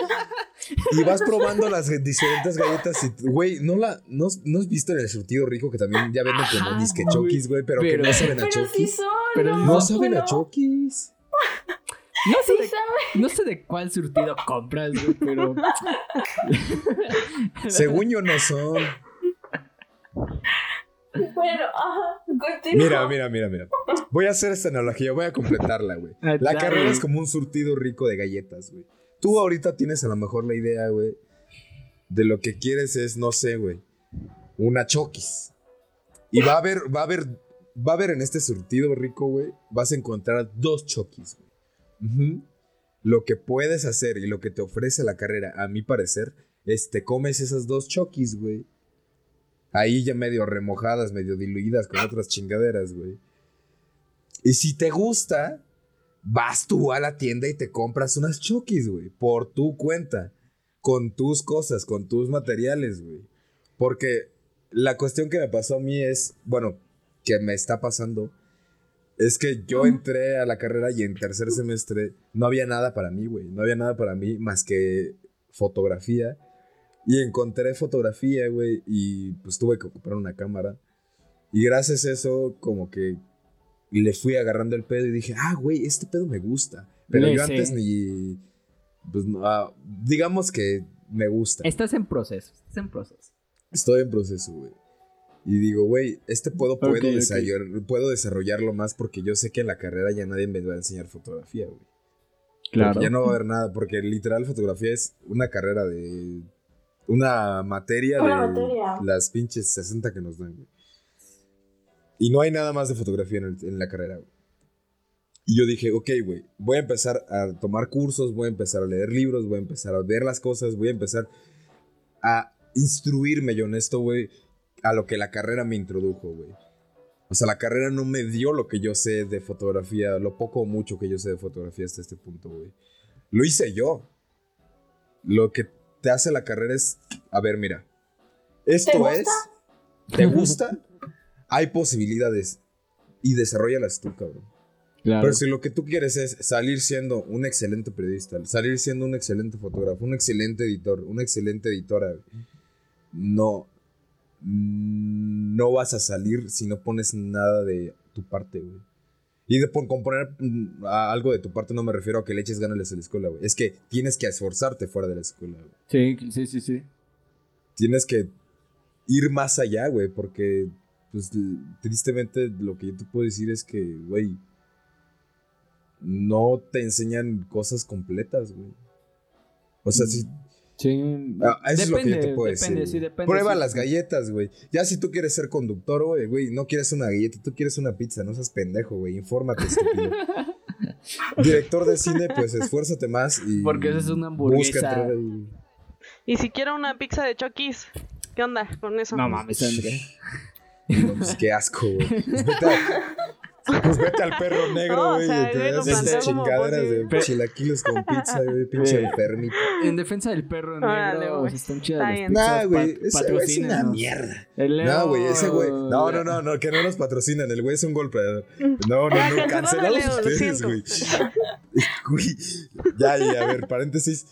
Y vas probando las diferentes galletas y, güey, ¿no, la, no, no has visto en el surtido rico que también ya venden como disque chokis, güey, pero, que no saben a chokis? pero no, saben a chokis. No sé, de, no sé de cuál surtido compras, güey, pero. Según yo no son. Bueno, ajá. Mira, mira, mira, mira. Voy a hacer esta analogía, voy a completarla, güey. Ah, La carrera es como un surtido rico de galletas, güey. Tú ahorita tienes a lo mejor la idea, güey, de lo que quieres es, no sé, güey, una choquis. Y va a haber, va a haber, va a haber en este surtido rico, güey, vas a encontrar dos choquis, güey. Lo que puedes hacer y lo que te ofrece la carrera, a mi parecer, es te comes esas dos choquis, güey. Ahí ya medio remojadas, medio diluidas con otras chingaderas, güey. Y si te gusta, vas tú a la tienda y te compras unas chokis, güey. Por tu cuenta. Con tus cosas, con tus materiales, güey. Porque la cuestión que me pasó a mí es, bueno, que me está pasando, es que yo entré a la carrera y en tercer semestre no había nada para mí, güey. No había nada para mí más que fotografía. Y encontré fotografía, güey, y pues tuve que comprar una cámara. Y gracias a eso, como que le fui agarrando el pedo y dije, ah, güey, este pedo me gusta. Pero Le yo antes ni. Pues no, ah, digamos que me gusta. Estás en proceso, estás en proceso. Estoy en proceso, güey. Y digo, güey, este puedo, puedo, Ok, ok. desarrollar- puedo desarrollarlo más porque yo sé que en la carrera ya nadie me va a enseñar fotografía, güey. Claro. Porque ya no va a haber nada, porque literal fotografía es una carrera de. Una materia Una de materia. las pinches 60 que nos dan, güey. Y no hay nada más de fotografía en, el- en la carrera, güey. Y yo dije, ok, güey, voy a empezar a tomar cursos, voy a empezar a leer libros, voy a empezar a ver las cosas, voy a empezar a instruirme yo en esto, güey, a lo que la carrera me introdujo, güey. O sea, la carrera no me dio lo que yo sé de fotografía, lo poco o mucho que yo sé de fotografía hasta este punto, güey. Lo hice yo. Lo que te hace la carrera es, a ver, mira, esto gusta? es, ¿te gusta? Hay posibilidades y desarrollalas tú, cabrón. Claro. Pero si lo que tú quieres es salir siendo un excelente periodista, salir siendo un excelente fotógrafo, un excelente editor, una excelente editora, güey, no, no vas a salir si no pones nada de tu parte, güey. Y de por componer mm, a- algo de tu parte no me refiero a que le eches ganas a la escuela, güey. Es que tienes que esforzarte fuera de la escuela, güey. Sí, sí, sí, sí. Tienes que ir más allá, güey, porque pues tristemente lo que yo te puedo decir es que, güey, no te enseñan cosas completas, güey. O sea, si Sí. Ah, eso es lo que yo te puedo depende, decir. sí, depende. Prueba sí. las galletas, güey. Ya si tú quieres ser conductor, güey, güey, no quieres una galleta, tú quieres una pizza, no seas pendejo, güey. Infórmate, estúpido. Director de cine, pues esfuérzate más y. Porque esa es una busca hamburguesa. entrar ahí. Y si quiero una pizza de Chokis, ¿qué onda con eso? No mames, André. No, pues qué asco, güey. Vete, pues vete al perro negro, No, o güey. sea, y te das esas chingaderas de chilaquiles con pizza, güey. Pinche enfermito. En defensa del perro negro, Órale, o güey. están chidas Nah, güey, ese güey es una mierda. El Leo- No, güey, ese güey. No, no, no, no, que no nos patrocinan. El güey es un golpeador. No, no, no, cancelados ustedes, güey. Güey, Ya, ya, a ver, paréntesis.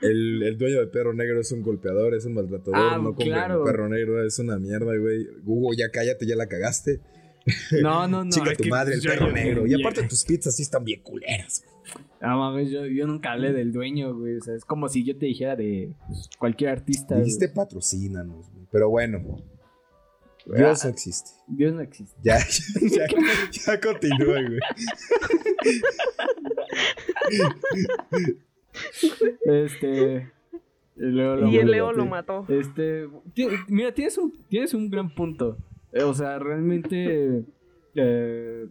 El, el dueño del perro negro es un golpeador, es un maltratador. Ah, no compren claro. un perro negro, es una mierda, güey. Hugo, ya cállate, ya la cagaste. No, no, no. Chica tu que madre, el yo- perro yo- negro. Y aparte, tus pizzas sí están bien culeras. güey. No mames, yo, yo nunca hablé del dueño, güey. O sea, es como si yo te dijera de pues, cualquier artista. güey. Dijiste patrocínanos, güey. Pero bueno, Ah. Dios no existe. Dios no existe. Ya, ya, ya continúa, güey. Este. el Leo lo Y el mató. Leo lo mató. Este. Mira, tienes un, tienes un gran punto. Eh, O sea, realmente. eh,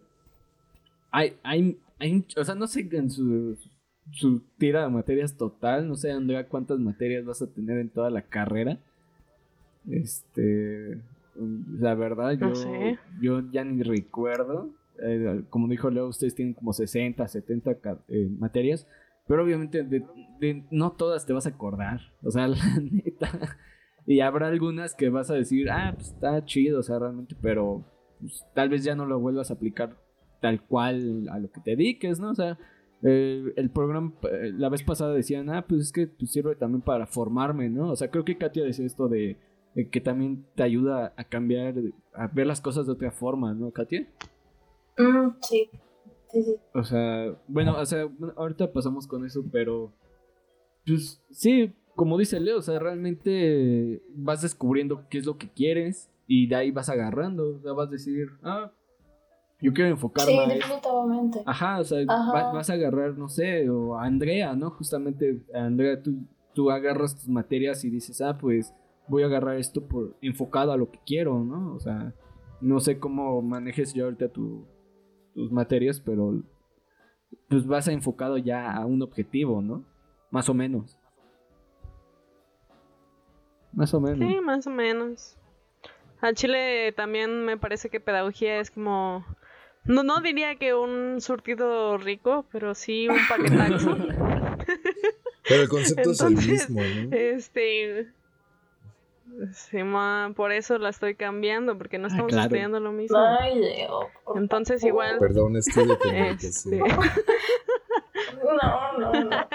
hay, hay, hay O sea, no sé en su, su tira de materias total. No sé, Andrea, cuántas materias vas a tener en toda la carrera. Este. La verdad, yo, No sé. yo ya ni recuerdo. Eh, como dijo Leo, ustedes tienen como 60, 70 ca- eh, materias. Pero obviamente de, de- no todas te vas a acordar. O sea, la neta. Y habrá algunas que vas a decir, ah, pues está chido, o sea, realmente, pero pues, tal vez ya no lo vuelvas a aplicar tal cual a lo que te dediques, ¿no? O sea, eh, el programa, eh, la vez pasada decían, ah, pues es que pues, sirve también para formarme, ¿no? O sea, creo que Katia decía esto de, que también te ayuda a cambiar, a ver las cosas de otra forma, ¿no, Katia? Mm, sí. Sí, sí. O sea, bueno, o sea, ahorita pasamos con eso, pero pues sí, como dice Leo, o sea, realmente vas descubriendo qué es lo que quieres y de ahí vas agarrando, o sea, vas a decir, ah, yo quiero enfocarme sí, definitivamente. Ajá, o sea, vas a agarrar, no sé, o a Andrea, ¿no? Justamente, Andrea, tú, tú agarras tus materias y dices, ah, pues voy a agarrar esto por enfocado a lo que quiero, ¿no? O sea, no sé cómo manejes yo ahorita tu, tus materias, pero pues vas a enfocado ya a un objetivo, ¿no? Más o menos. Más o menos. Sí, más o menos. Al Chile también me parece que pedagogía es como... No, no diría que un surtido rico, pero sí un paquetazo. pero el concepto es el mismo, ¿no? Este... Sí, por eso la estoy cambiando, porque no ah, estamos estudiando lo mismo. Entonces igual... Perdón, estoy de este... No, no, no.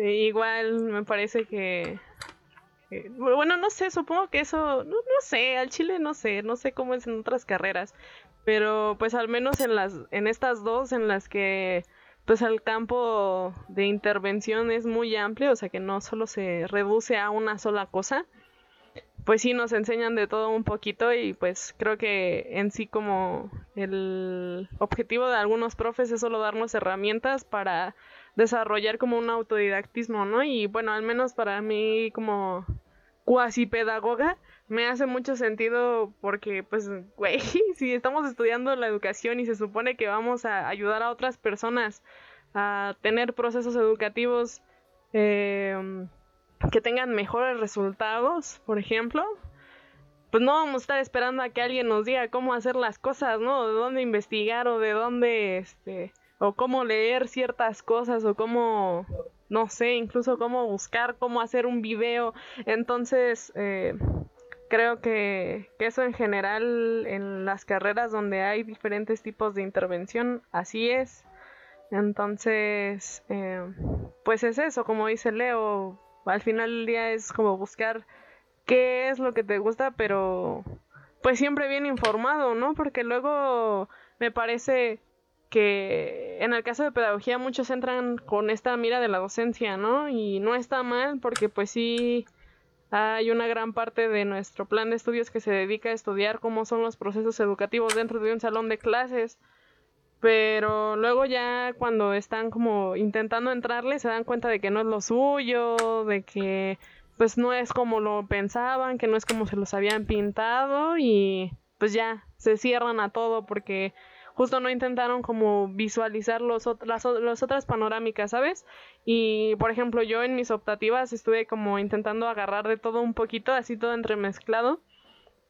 Igual me parece que bueno, no sé, supongo que eso, no, no sé, al chile no sé, no sé cómo es en otras carreras, pero pues al menos en las, en estas dos en las que pues el campo de intervención es muy amplio, o sea que no solo se reduce a una sola cosa, pues sí nos enseñan de todo un poquito y pues creo que en sí como el objetivo de algunos profes es solo darnos herramientas para desarrollar como un autodidactismo, ¿no? Y bueno, al menos para mí como cuasi pedagoga me hace mucho sentido porque pues güey, si estamos estudiando la educación y se supone que vamos a ayudar a otras personas a tener procesos educativos eh, que tengan mejores resultados, por ejemplo, pues no vamos a estar esperando a que alguien nos diga cómo hacer las cosas, ¿no? De dónde investigar o de dónde, este, o cómo leer ciertas cosas o cómo, no sé, incluso cómo buscar, cómo hacer un video. Entonces, eh, creo que, eso en general en las carreras donde hay diferentes tipos de intervención, así es. Entonces, eh, pues es eso, como dice Leo, al final del día es como buscar qué es lo que te gusta, pero pues siempre bien informado, ¿no? Porque luego me parece que en el caso de pedagogía muchos entran con esta mira de la docencia, ¿no? Y no está mal porque pues sí hay una gran parte de nuestro plan de estudios que se dedica a estudiar cómo son los procesos educativos dentro de un salón de clases pero luego ya cuando están como intentando entrarle se dan cuenta de que no es lo suyo, de que pues no es como lo pensaban, que no es como se los habían pintado y pues ya se cierran a todo porque justo no intentaron como visualizar los, las, las otras panorámicas, ¿sabes? Y por ejemplo yo en mis optativas estuve como intentando agarrar de todo un poquito, así todo entremezclado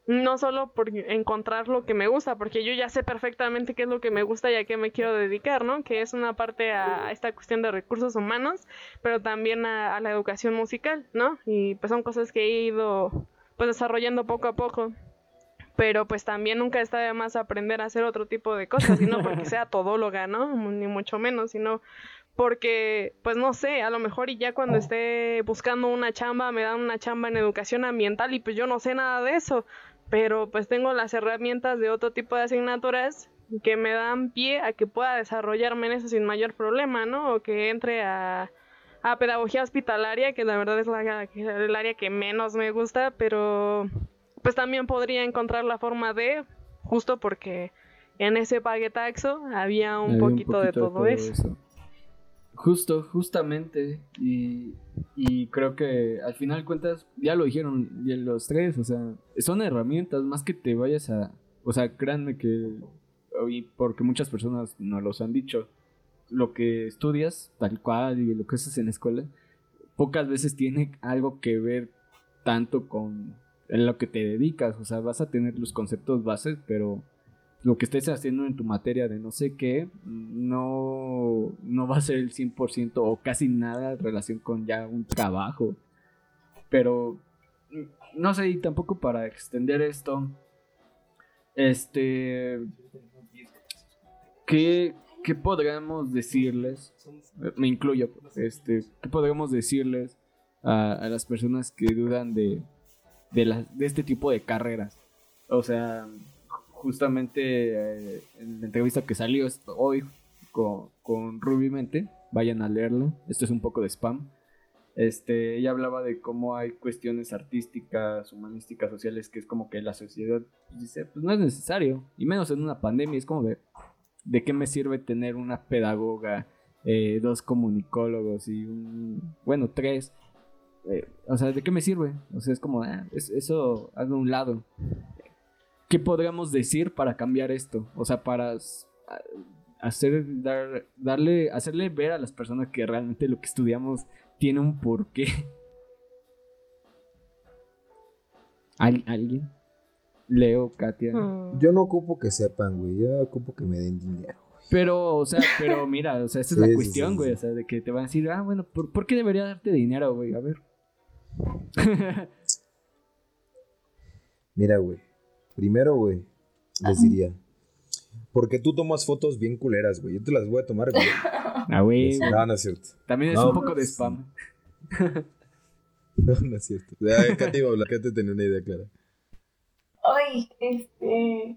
no solo por encontrar lo que me gusta, porque yo ya sé perfectamente qué es lo que me gusta y a qué me quiero dedicar, ¿no? Que es una parte a esta cuestión de recursos humanos, pero también a, la educación musical, ¿no? Y pues son cosas que he ido pues desarrollando poco a poco. Pero pues también nunca está de más aprender a hacer otro tipo de cosas, y no porque sea todóloga, ¿no? Ni mucho menos, sino porque, pues no sé, a lo mejor y ya cuando esté buscando una chamba, me dan una chamba en educación ambiental y pues yo no sé nada de eso, pero pues tengo las herramientas de otro tipo de asignaturas que me dan pie a que pueda desarrollarme en eso sin mayor problema, ¿no? O que entre a, a pedagogía hospitalaria, que la verdad es la, el área que menos me gusta, pero pues también podría encontrar la forma de, justo porque en ese paguetaxo había un, poquito, de todo, eso. Justo, justamente. Y, y creo que al final cuentas, ya lo dijeron los tres, o sea, son herramientas más que te vayas a... O sea, créanme que, porque muchas personas nos los han dicho, lo que estudias, tal cual, y lo que haces en la escuela, pocas veces tiene algo que ver tanto con lo que te dedicas, o sea, vas a tener los conceptos bases, pero lo que estés haciendo en tu materia de no sé qué, no, no va a ser el 100% o casi nada en relación con ya un trabajo. Pero, no sé, y tampoco para extender esto, este, ¿qué, qué podríamos decirles? Me incluyo, este, ¿qué podríamos decirles a las personas que dudan de, de, este tipo de carreras? O sea, justamente eh, en la entrevista que salió hoy con, con Ruby Mente, vayan a leerlo, esto es un poco de spam. este, ella hablaba de cómo hay cuestiones artísticas, humanísticas, sociales, que es como que la sociedad dice, pues no es necesario, y menos en una pandemia, es como de, ¿de qué me sirve tener una pedagoga, eh, dos comunicólogos y un, bueno, tres? Eh, o sea, ¿de qué me sirve? O sea, es como, ah, eso hazlo a un lado. ¿Qué podríamos decir para cambiar esto? O sea, para hacer, dar, darle, hacerle ver a las personas que realmente lo que estudiamos tiene un porqué. ¿Alguien? Leo, Katia. Mm. Yo no ocupo que sepan, güey. Yo ocupo que me den dinero. Pero, o sea, pero mira, o sea, esa es la cuestión, güey. O sea, de que te van a decir, ah, bueno, ¿por, ¿por qué debería darte dinero, güey? A ver. mira, güey. Primero, güey, les diría. Porque tú tomas fotos bien culeras, güey. Yo te las voy a tomar, güey. Ah, güey. No, no es cierto. También es un poco de spam. no, no es cierto. Ya, Katy iba a hablar, Katy tenía una idea clara. Ay, este.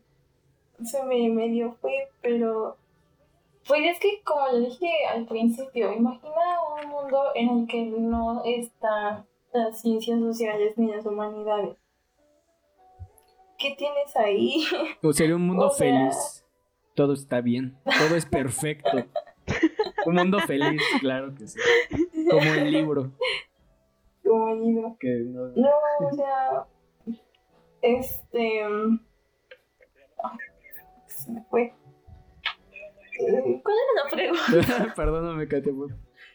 Se me medio fue, pero. Pues es que, como le dije al principio, imagina un mundo en el que no están las ciencias sociales ni las humanidades. ¿Qué tienes ahí? O sería un mundo feliz. Todo está bien. Todo es perfecto. Un mundo feliz, claro que sí. Como el libro. Como el libro. no... o sea. Este. se me fue. ¿Cuál era la pregunta? Perdóname, Katia.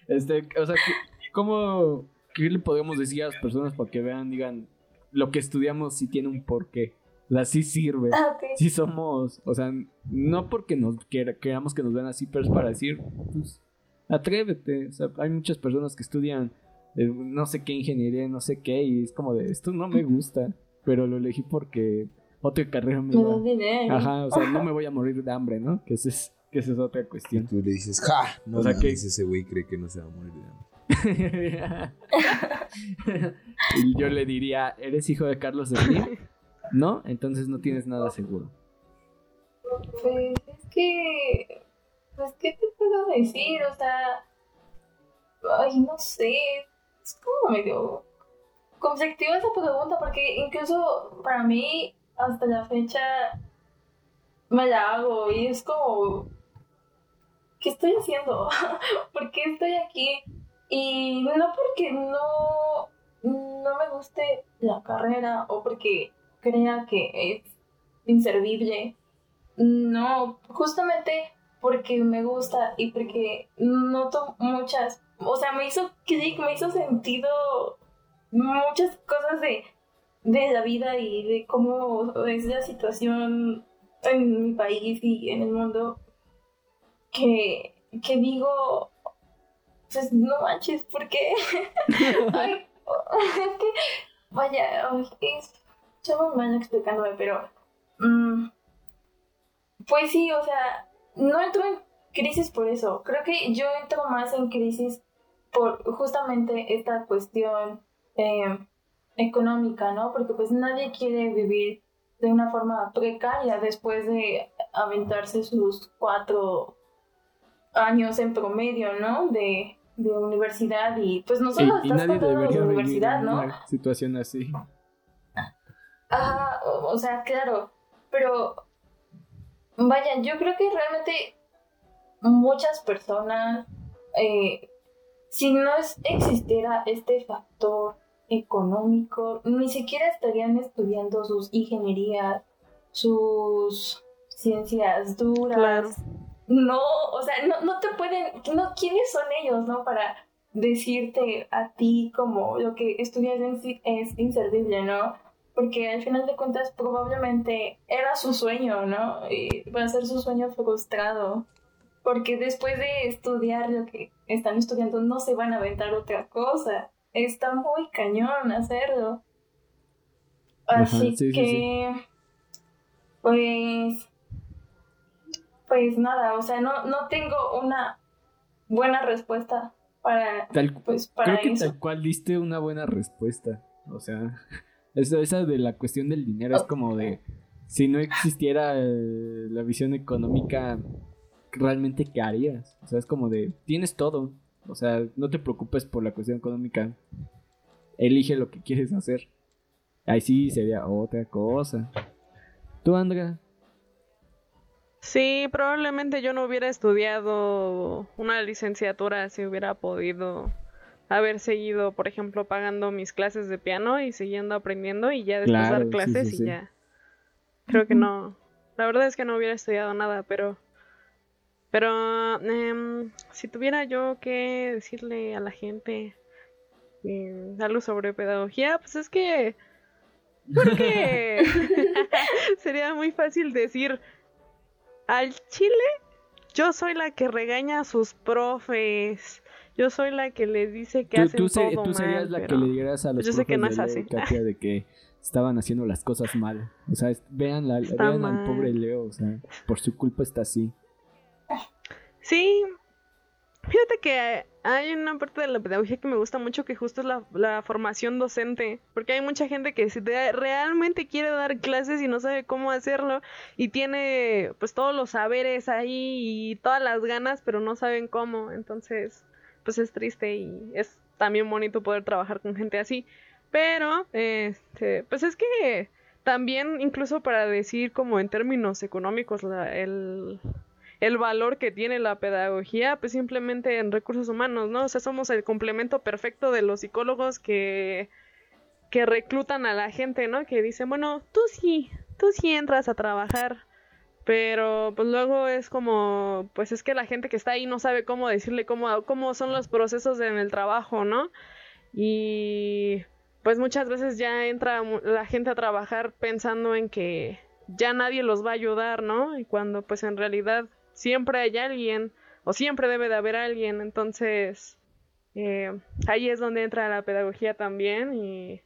Este, o sea, ¿cómo. ¿Qué le podemos decir a las personas para que vean, digan, lo que estudiamos sí tiene un porqué? O sea, sí sirve. Ah, sí somos, o sea, no porque nos queramos que nos vean así, pero es para decir, pues, atrévete. O sea, hay muchas personas que estudian eh, no sé qué ingeniería, no sé qué, y es como de, esto no me gusta, pero lo elegí porque otra carrera me da. Ajá, o sea, no me voy a morir de hambre, ¿no? Que esa es, que esa es otra cuestión. Y tú le dices, ja, no o sea, que ese güey cree que no se va a morir de hambre. Y yo le diría, ¿eres hijo de Carlos Slim? ¿No? Entonces no tienes nada seguro. Pues es que. Pues, ¿qué te puedo decir? O sea. Ay, no sé. Es como medio. conflictiva esa pregunta, porque incluso para mí, hasta la fecha. Me la hago y es como. ¿Qué estoy haciendo? ¿Por qué estoy aquí? Y no porque no. No me guste la carrera o porque crea que es inservible. No, justamente porque me gusta y porque noto muchas, o sea, me hizo clic, me hizo sentido muchas cosas de, de la vida y de cómo es la situación en mi país y en el mundo que, que digo, pues no manches, porque Ay, es que, vaya, es muy mal explicándome, pero. Mm, pues sí, o sea, no entro en crisis por eso. Creo que yo entro más en crisis por justamente esta cuestión eh, económica, ¿no? Porque pues nadie quiere vivir de una forma precaria después de aventarse sus cuatro años en promedio, ¿no? De, de universidad y pues no solo estás y la universidad, ¿no? Una situación así. Ajá, o, sea, claro, pero vaya, yo creo que realmente muchas personas, eh, si no existiera este factor económico, ni siquiera estarían estudiando sus ingenierías, sus ciencias duras. No, o sea, no, no te pueden, no, ¿quiénes son ellos, no? Para decirte a ti como lo que estudias es inservible, ¿no? porque al final de cuentas probablemente era su sueño, ¿no? Y va a ser su sueño frustrado, porque después de estudiar lo que están estudiando no se van a aventar otra cosa. Está muy cañón hacerlo. Así que, pues, pues nada, o sea, no, no tengo una buena respuesta para, pues, para creo que tal cual diste una buena respuesta, o sea... Esa, de la cuestión del dinero es como de, si no existiera la visión económica, realmente qué harías? O sea, es como de, tienes todo. O sea, no te preocupes por la cuestión económica. Elige lo que quieres hacer. Ahí sí sería otra cosa. ¿Tú, Andrea? Sí, probablemente yo no hubiera estudiado una licenciatura si hubiera podido haber seguido, por ejemplo, pagando mis clases de piano y siguiendo aprendiendo y ya después dar clases y ya. Creo que no. La verdad es que no hubiera estudiado nada, pero pero em, si tuviera yo que decirle a la gente eh, algo sobre pedagogía, pues es que... Porque sería muy fácil decir, al Chile yo soy la que regaña a sus profes. Yo soy la que les dice que hacen todo tú serías la que le digas a los yo sé que no es así. de que estaban haciendo las cosas mal. O sea, vean, la, vean al pobre Leo, o sea, por su culpa está así. Sí, fíjate que hay una parte de la pedagogía que me gusta mucho que justo es la, formación docente, porque hay mucha gente que realmente quiere dar clases y no sabe cómo hacerlo y tiene pues todos los saberes ahí y todas las ganas, pero no saben cómo, entonces pues es triste y es también bonito poder trabajar con gente así, pero este, pues es que también incluso para decir como en términos económicos el el valor que tiene la pedagogía, pues simplemente en recursos humanos, ¿no? O sea, somos el complemento perfecto de los psicólogos que, que reclutan a la gente, ¿no? Que dicen, bueno, tú sí, tú sí entras a trabajar, pero pues luego es como, pues es que la gente que está ahí no sabe cómo decirle cómo, cómo son los procesos en el trabajo, ¿no? Y pues muchas veces ya entra la gente a trabajar pensando en que ya nadie los va a ayudar, ¿no? Y cuando pues en realidad siempre hay alguien o siempre debe de haber alguien, entonces eh, ahí es donde entra la pedagogía también y,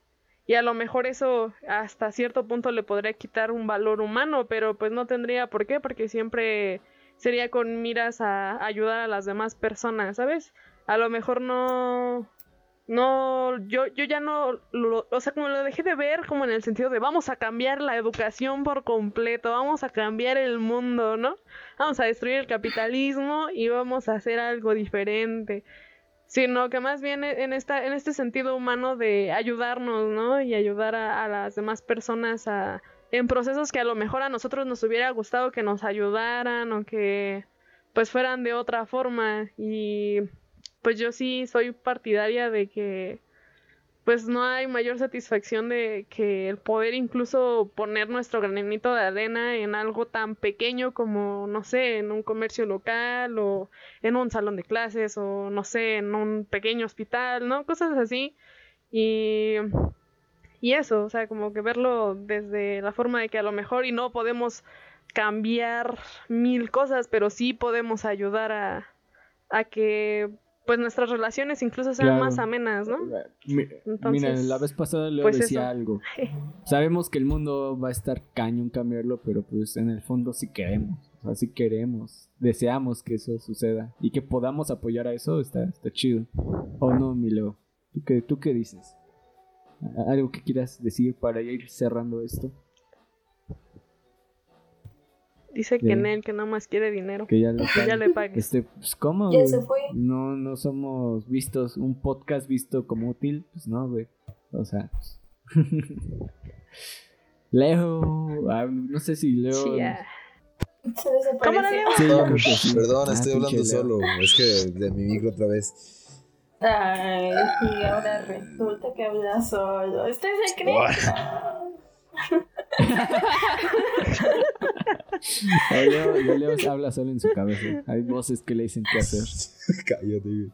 y, a lo mejor eso hasta cierto punto le podría quitar un valor humano, pero pues no tendría por qué, porque siempre sería con miras a ayudar a las demás personas, ¿sabes? A lo mejor no no, yo, yo ya no, lo, o sea, como lo dejé de ver como en el sentido de vamos a cambiar la educación por completo, vamos a cambiar el mundo, ¿no? Vamos a destruir el capitalismo y vamos a hacer algo diferente. Sino que más bien en, esta, en este sentido humano de ayudarnos, ¿no? Y ayudar a, a las demás personas a, en procesos que a lo mejor a nosotros nos hubiera gustado que nos ayudaran o que pues fueran de otra forma y pues yo sí soy partidaria de que pues no hay mayor satisfacción de que el poder incluso poner nuestro granito de arena en algo tan pequeño como, no sé, en un comercio local o en un salón de clases o, no sé, en un pequeño hospital, ¿no? Cosas así. Y, y eso, o sea, como que verlo desde la forma de que a lo mejor y no podemos cambiar mil cosas, pero sí podemos ayudar a, a que pues nuestras relaciones incluso sean más amenas, ¿no? Mira, la vez pasada le pues decía algo. Sabemos que el mundo va a estar cañón cambiarlo, pero pues en el fondo sí queremos. O sea, sí queremos, deseamos que eso suceda y que podamos apoyar a eso, está, está chido. ¿O no, Milo? ¿Tú qué, ¿Tú qué dices? ¿Algo que quieras decir para ir cerrando esto? Dice que en él que nada más quiere dinero. Que ya le, ya le pague. Este, pues, ¿cómo? Ya se fue. No, no somos vistos, un podcast visto como útil, pues no, güey. O sea. Pues. Leo, ah, no sé si Leo. Sí, ¿Cómo Leo? Sí, Perdón, estoy ah, hablando solo. Es que de mi micro otra vez. Ay, y ahora resulta que habla solo. Este es secreto. Leo, Leo habla solo en su cabeza. Hay voces que le dicen qué hacer. Cállate,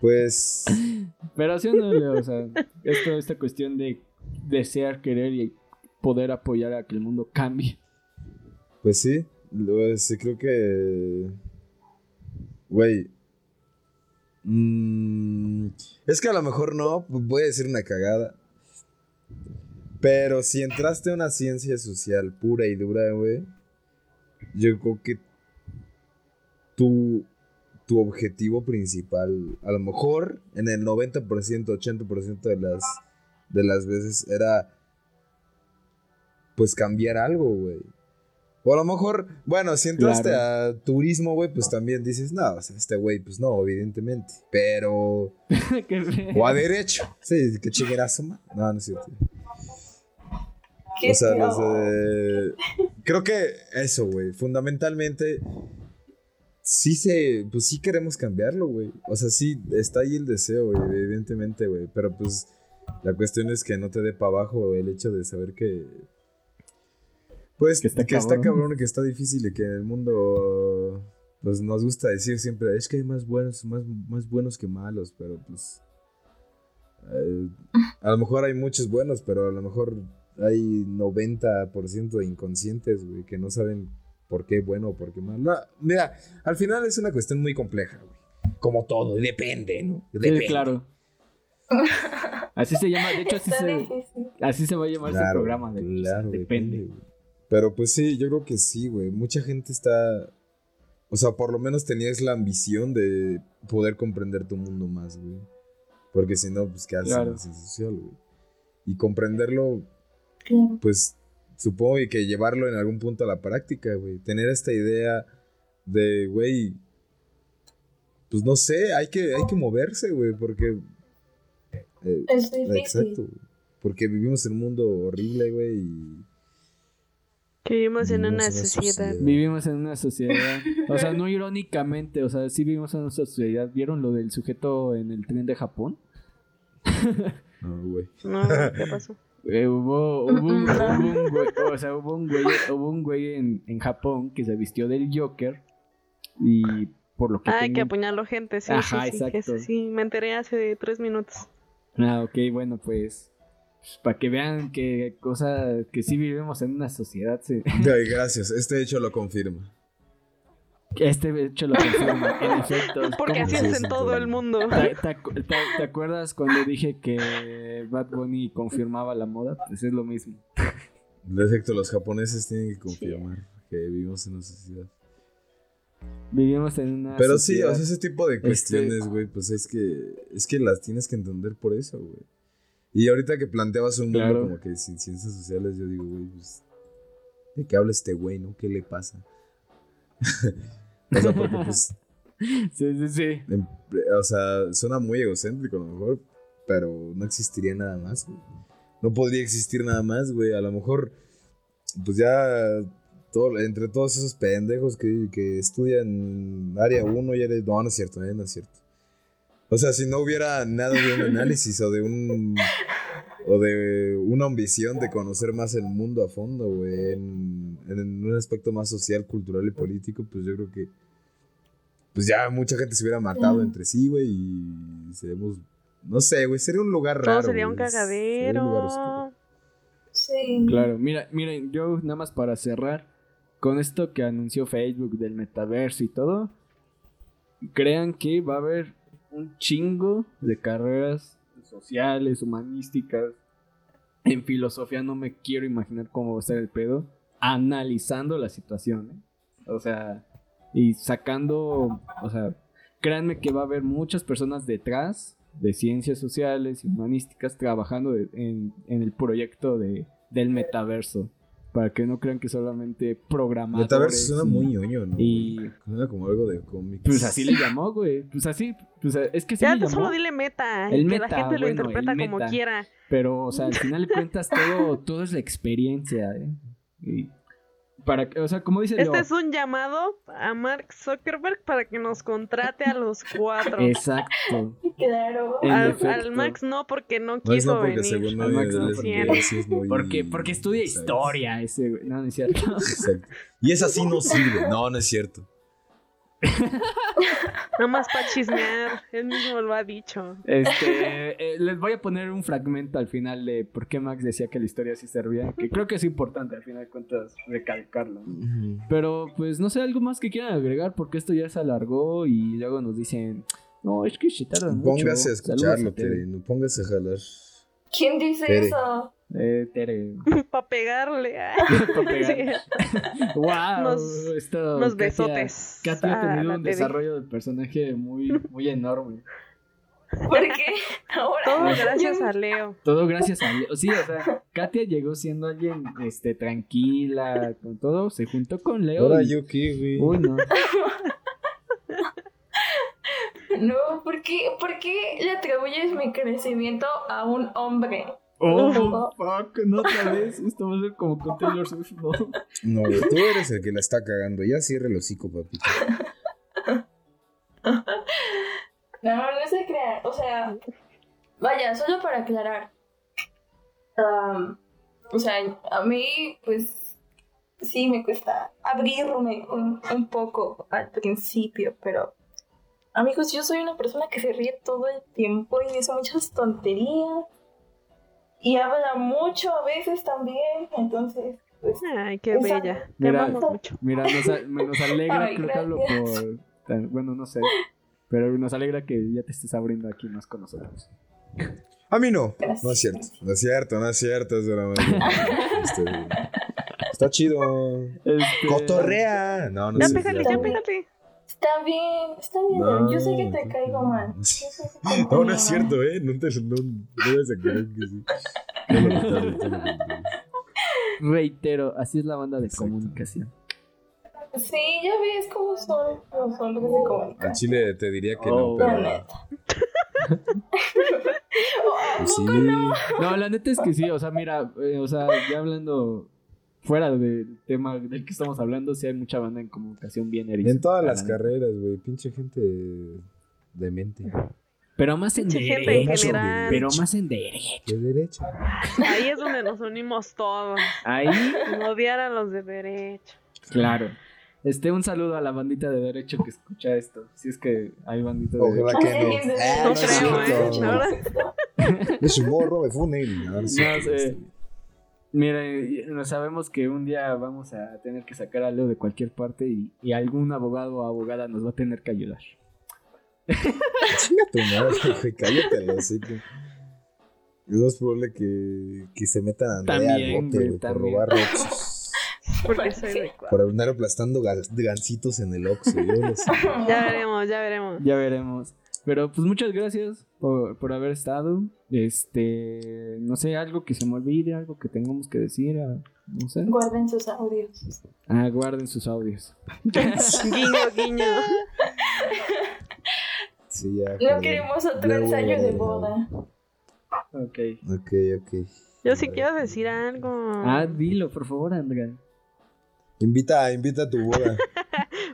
Pues. Pero sí no, Leo, o sea, esto, esta cuestión de desear, querer y poder apoyar a que el mundo cambie. Pues sí, sí creo que. Güey. Mm, es que a lo mejor no, voy a decir una cagada. Pero si entraste a una ciencia social pura y dura, güey, yo creo que tu, tu objetivo principal, a lo mejor en el 90%, 80% de las, de las veces era pues cambiar algo, güey. O a lo mejor, bueno, si entraste a turismo, güey, pues también dices, no, o sea, este güey, pues no, evidentemente. Pero. o a derecho. Sí, que su No, no es cierto. O sea, creo que eso, güey. Fundamentalmente, sí se. Pues sí queremos cambiarlo, güey. O sea, sí está ahí el deseo, güey, evidentemente, güey. Pero pues la cuestión es que no te dé para abajo el hecho de saber que. Pues que está, que cabrón. está cabrón, que está difícil y que en el mundo. Pues nos gusta decir siempre, es que hay más buenos, más, más buenos que malos, pero pues. Eh, a lo mejor hay muchos buenos, pero a lo mejor hay 90% de inconscientes, güey, que no saben por qué bueno o por qué malo. mira, al final es una cuestión muy compleja, güey. Como todo, depende, ¿no? Depende. Sí, claro. Así se llama, de hecho así, se, así se va a llamar ese programa. De, claro, depende. Pero pues sí, yo creo que sí, güey. Mucha gente está... O sea, por lo menos tenías la ambición de poder comprender tu mundo más, güey. Porque si no, pues qué haces claro. en social, güey. Y comprenderlo pues supongo que llevarlo en algún punto a la práctica, güey. Tener esta idea de, güey, pues no sé, hay que, hay que moverse, güey, porque... Eh, es difícil. Exacto, Porque vivimos en un mundo horrible, güey, y... Que vivimos en una, sociedad. Vivimos en una sociedad. O sea, no irónicamente, o sea, sí vivimos en una sociedad. ¿Vieron lo del sujeto en el tren de Japón? No, güey. No, ¿qué pasó? Eh, hubo, hubo, un, güey, o sea, hubo un güey, hubo un güey en, en, Japón que se vistió del Joker y por lo que... Ah, que apuñaló gente, sí, Ajá, sí, exacto. sí, me enteré hace tres minutos. Ah, ok, bueno, pues, pues para que vean que cosa que sí vivimos en una sociedad. Sí. gracias, este hecho lo confirma. Este hecho lo confirma, en efecto. Porque así es en todo el mundo. ¿Te, acuerdas cuando dije que Bad Bunny confirmaba la moda? Pues es lo mismo. En efecto, los japoneses tienen que confirmar que vivimos en una sociedad. Vivimos en una Pero sí, o sea, ese tipo de este, cuestiones, güey, pues es que es que las tienes que entender por eso, güey. Y ahorita que planteabas un mundo como que sin ciencias sociales, yo digo, güey, pues ¿de qué habla este güey, no? ¿Qué le pasa? O sea, porque pues. Sí, sí, sí. o sea, suena muy egocéntrico a lo mejor, pero no existiría nada más, güey. No podría existir nada más, güey. A lo mejor, pues ya. Todo, entre todos esos pendejos que, que estudian área 1 y área. No, no es cierto, eh, no es cierto. O sea, si no hubiera nada de un análisis o de un o de una ambición de conocer más el mundo a fondo, güey, en, un aspecto más social, cultural y político, pues yo creo que pues ya mucha gente se hubiera matado entre sí, güey, y seríamos, no sé, güey, sería un lugar raro. sería un cagadero. sí. Claro, mira, miren, yo nada más para cerrar, con esto que anunció Facebook del metaverso y todo, crean que va a haber un chingo de carreras sociales, humanísticas. En filosofía no me quiero imaginar cómo va a ser el pedo. Analizando la situación, ¿eh? O sea, y sacando, o sea, créanme que va a haber muchas personas detrás de ciencias sociales y humanísticas trabajando en, el proyecto de, del metaverso. Para que no crean que solamente programadores. Metaverso suena muy ñoño, ¿no? Y. Suena como algo de cómics. Pues así le llamó, güey. Pues así. Pues es que sí ya, le llamó. solo dile meta. El que la gente lo interpreta como quiera. Pero, o sea, al final de cuentas, todo, todo es la experiencia, ¿eh? Y para o sea, como dice Este es un llamado a Mark Zuckerberg para que nos contrate a los cuatro. Exacto. Claro. Al, Max no porque no quiso no porque venir. Al Max no porque, porque, estudia historia ese, no, no es cierto. Exacto. Y es así no sirve. No, no es cierto. Nada más para chismear, él mismo lo ha dicho. Este, eh, les voy a poner un fragmento al final de por qué Max decía que la historia sí servía, que creo que es importante al final de cuentas recalcarlo. Pero pues no sé, algo más que quieran agregar porque esto ya se alargó y luego nos dicen, no, es que se tardan mucho. Póngase a escucharlo, Tere, no póngase a jalar. ¿Quién dice eso? Eh, Tere. Para pegarle. Para pegarle. wow. Nos, esto, unos besotes. Katia ha tenido un desarrollo de personaje muy, muy enorme. Porque ahora. Todo gracias a Leo. Todo gracias a Leo. Sí, o sea, Katia llegó siendo alguien este, tranquila, con todo, se juntó con Leo. Ahora y- yo qué, güey. Uy, no. No, ¿por qué, ¿por qué le atribuyes mi crecimiento a un hombre? Oh, fuck, no otra vez. Esto va a ser como con Taylor Swift, no. No, güey, tú eres el que la está cagando. Ya cierra el hocico, papito. No, no se crean. O sea, vaya, solo para aclarar. Am, o sea, a mí, pues, sí me cuesta abrirme un, un poco al principio, pero. Amigos, yo soy una persona que se ríe todo el tiempo y dice muchas tonterías. Y habla mucho a veces también, entonces, pues. Ay, qué Exacto. bella. Te Mira, mucho. Mira, nos, alegra, Ay, creo que hablo por. tan- Bueno, no sé. Pero nos alegra que ya te estés abriendo aquí más con nosotros. A mí no. Gracias. No es cierto. No es cierto, no es cierto. Es broma. Este, está chido. Este, Cotorrea. No, no Ya es pégale, cierto. ya pégale. Está bien, está bien. No. Yo sé que te caigo mal. No, no es cierto, ¿eh? No te no, no vas a creer que sí. Reitero, así es la banda de Exacto. comunicación. Sí, ya ves cómo son los hombres de Al comunicación. chile te diría que Oh. no, La pero. neta. Pues sí. No, la neta es que sí, o sea, mira, eh, o sea, ya hablando fuera del tema del que estamos hablando, sí hay mucha banda en comunicación bien eriza. En todas las carreras, güey. Pinche gente demente. Pero más en Mucha gente en derecho. general. Pero más en derecho. De derecho. Ahí es donde nos unimos todos. Ahí, odiar a los de derecho. claro. Este, un saludo a la bandita de derecho que escucha esto. Si es que hay bandita de Ojalá derecho. que no. Ay, Ah, No es creo, cierto. ¿eh? Es un morro de funel. No, no es No sé. Mire, no sabemos que un día vamos a tener que sacar a Leo de cualquier parte y, y algún abogado o abogada nos va a tener que ayudar. Chinga tu madre, güey. Cállate, lo sé que. Es más probable que, que se metan a Andrea También, al bote, güey, por robar Oxxos. Porque soy de cuadro. Por andar aplastando gancitos en el Oxxo. Yo lo sé. Ya veremos, ya veremos. Ya veremos. Pero pues muchas gracias por, por haber estado. Este, no sé, algo que se me olvide, algo que tengamos que decir, ah, no sé. Guarden sus audios. Ah, guarden sus audios. Guiño, guiño. Sí, ya. No queremos otro Ya voy ensayo de boda. Ok. Ok, ok. Yo sí quiero decir algo. Ah, dilo, por favor, Andrea. Invita, invita a tu boda.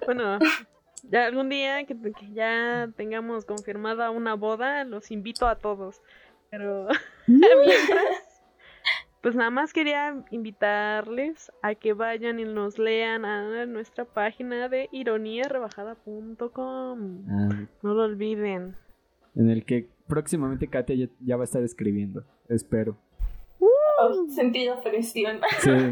Bueno, ya algún día que, que ya tengamos confirmada una boda, los invito a todos. Pero mientras, pues nada más quería invitarles a que vayan y nos lean a nuestra página de ironiarebajada.com. Ah, No lo olviden. en el que próximamente Katia ya, ya va a estar escribiendo. Espero. Oh, sentí la presión. Sí.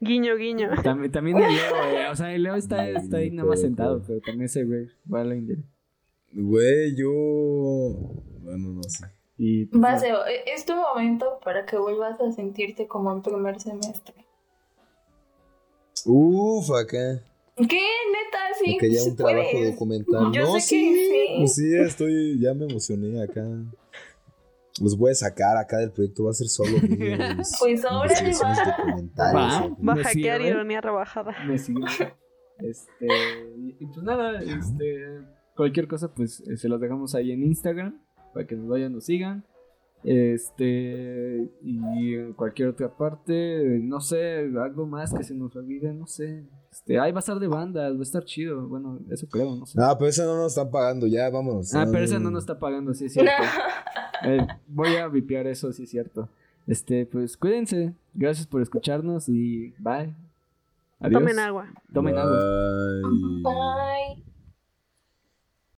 Guiño, guiño. también, también el Leo, eh, O sea, el Leo está, está ahí nada más sentado, pero también ese güey va a la India. Güey, yo. Bueno, no sé. Y pues, Baseo, e- es tu momento para que vuelvas a sentirte como en primer semestre. Uf, acá. ¿Qué? Neta, sí. Porque ya un trabajo puedes. documental. Yo no, sé sí, que sí. Pues sí, estoy. Ya me emocioné acá. Los voy a sacar acá del proyecto. Va a ser solo mío, Pues ahora va. documentales. Va. a ¿Me hackear ironía rebajada. me sigue. Este, y pues nada, este, cualquier cosa, pues eh, se los dejamos ahí en Instagram para que nos vayan, nos sigan. Este, y en cualquier otra parte, no sé, algo más que se nos olvide, no sé. Este, ahí va a estar de bandas, va a estar chido. Bueno, eso creo, no sé. Ah, pero esa no nos están pagando. Ya, vámonos. Ah, pero esa no nos está pagando, sí es cierto. Eh, voy a vipear eso, sí es cierto. Este, pues cuídense. Gracias por escucharnos y bye. Adiós. Tomen agua. Tomen agua. Bye. Bye.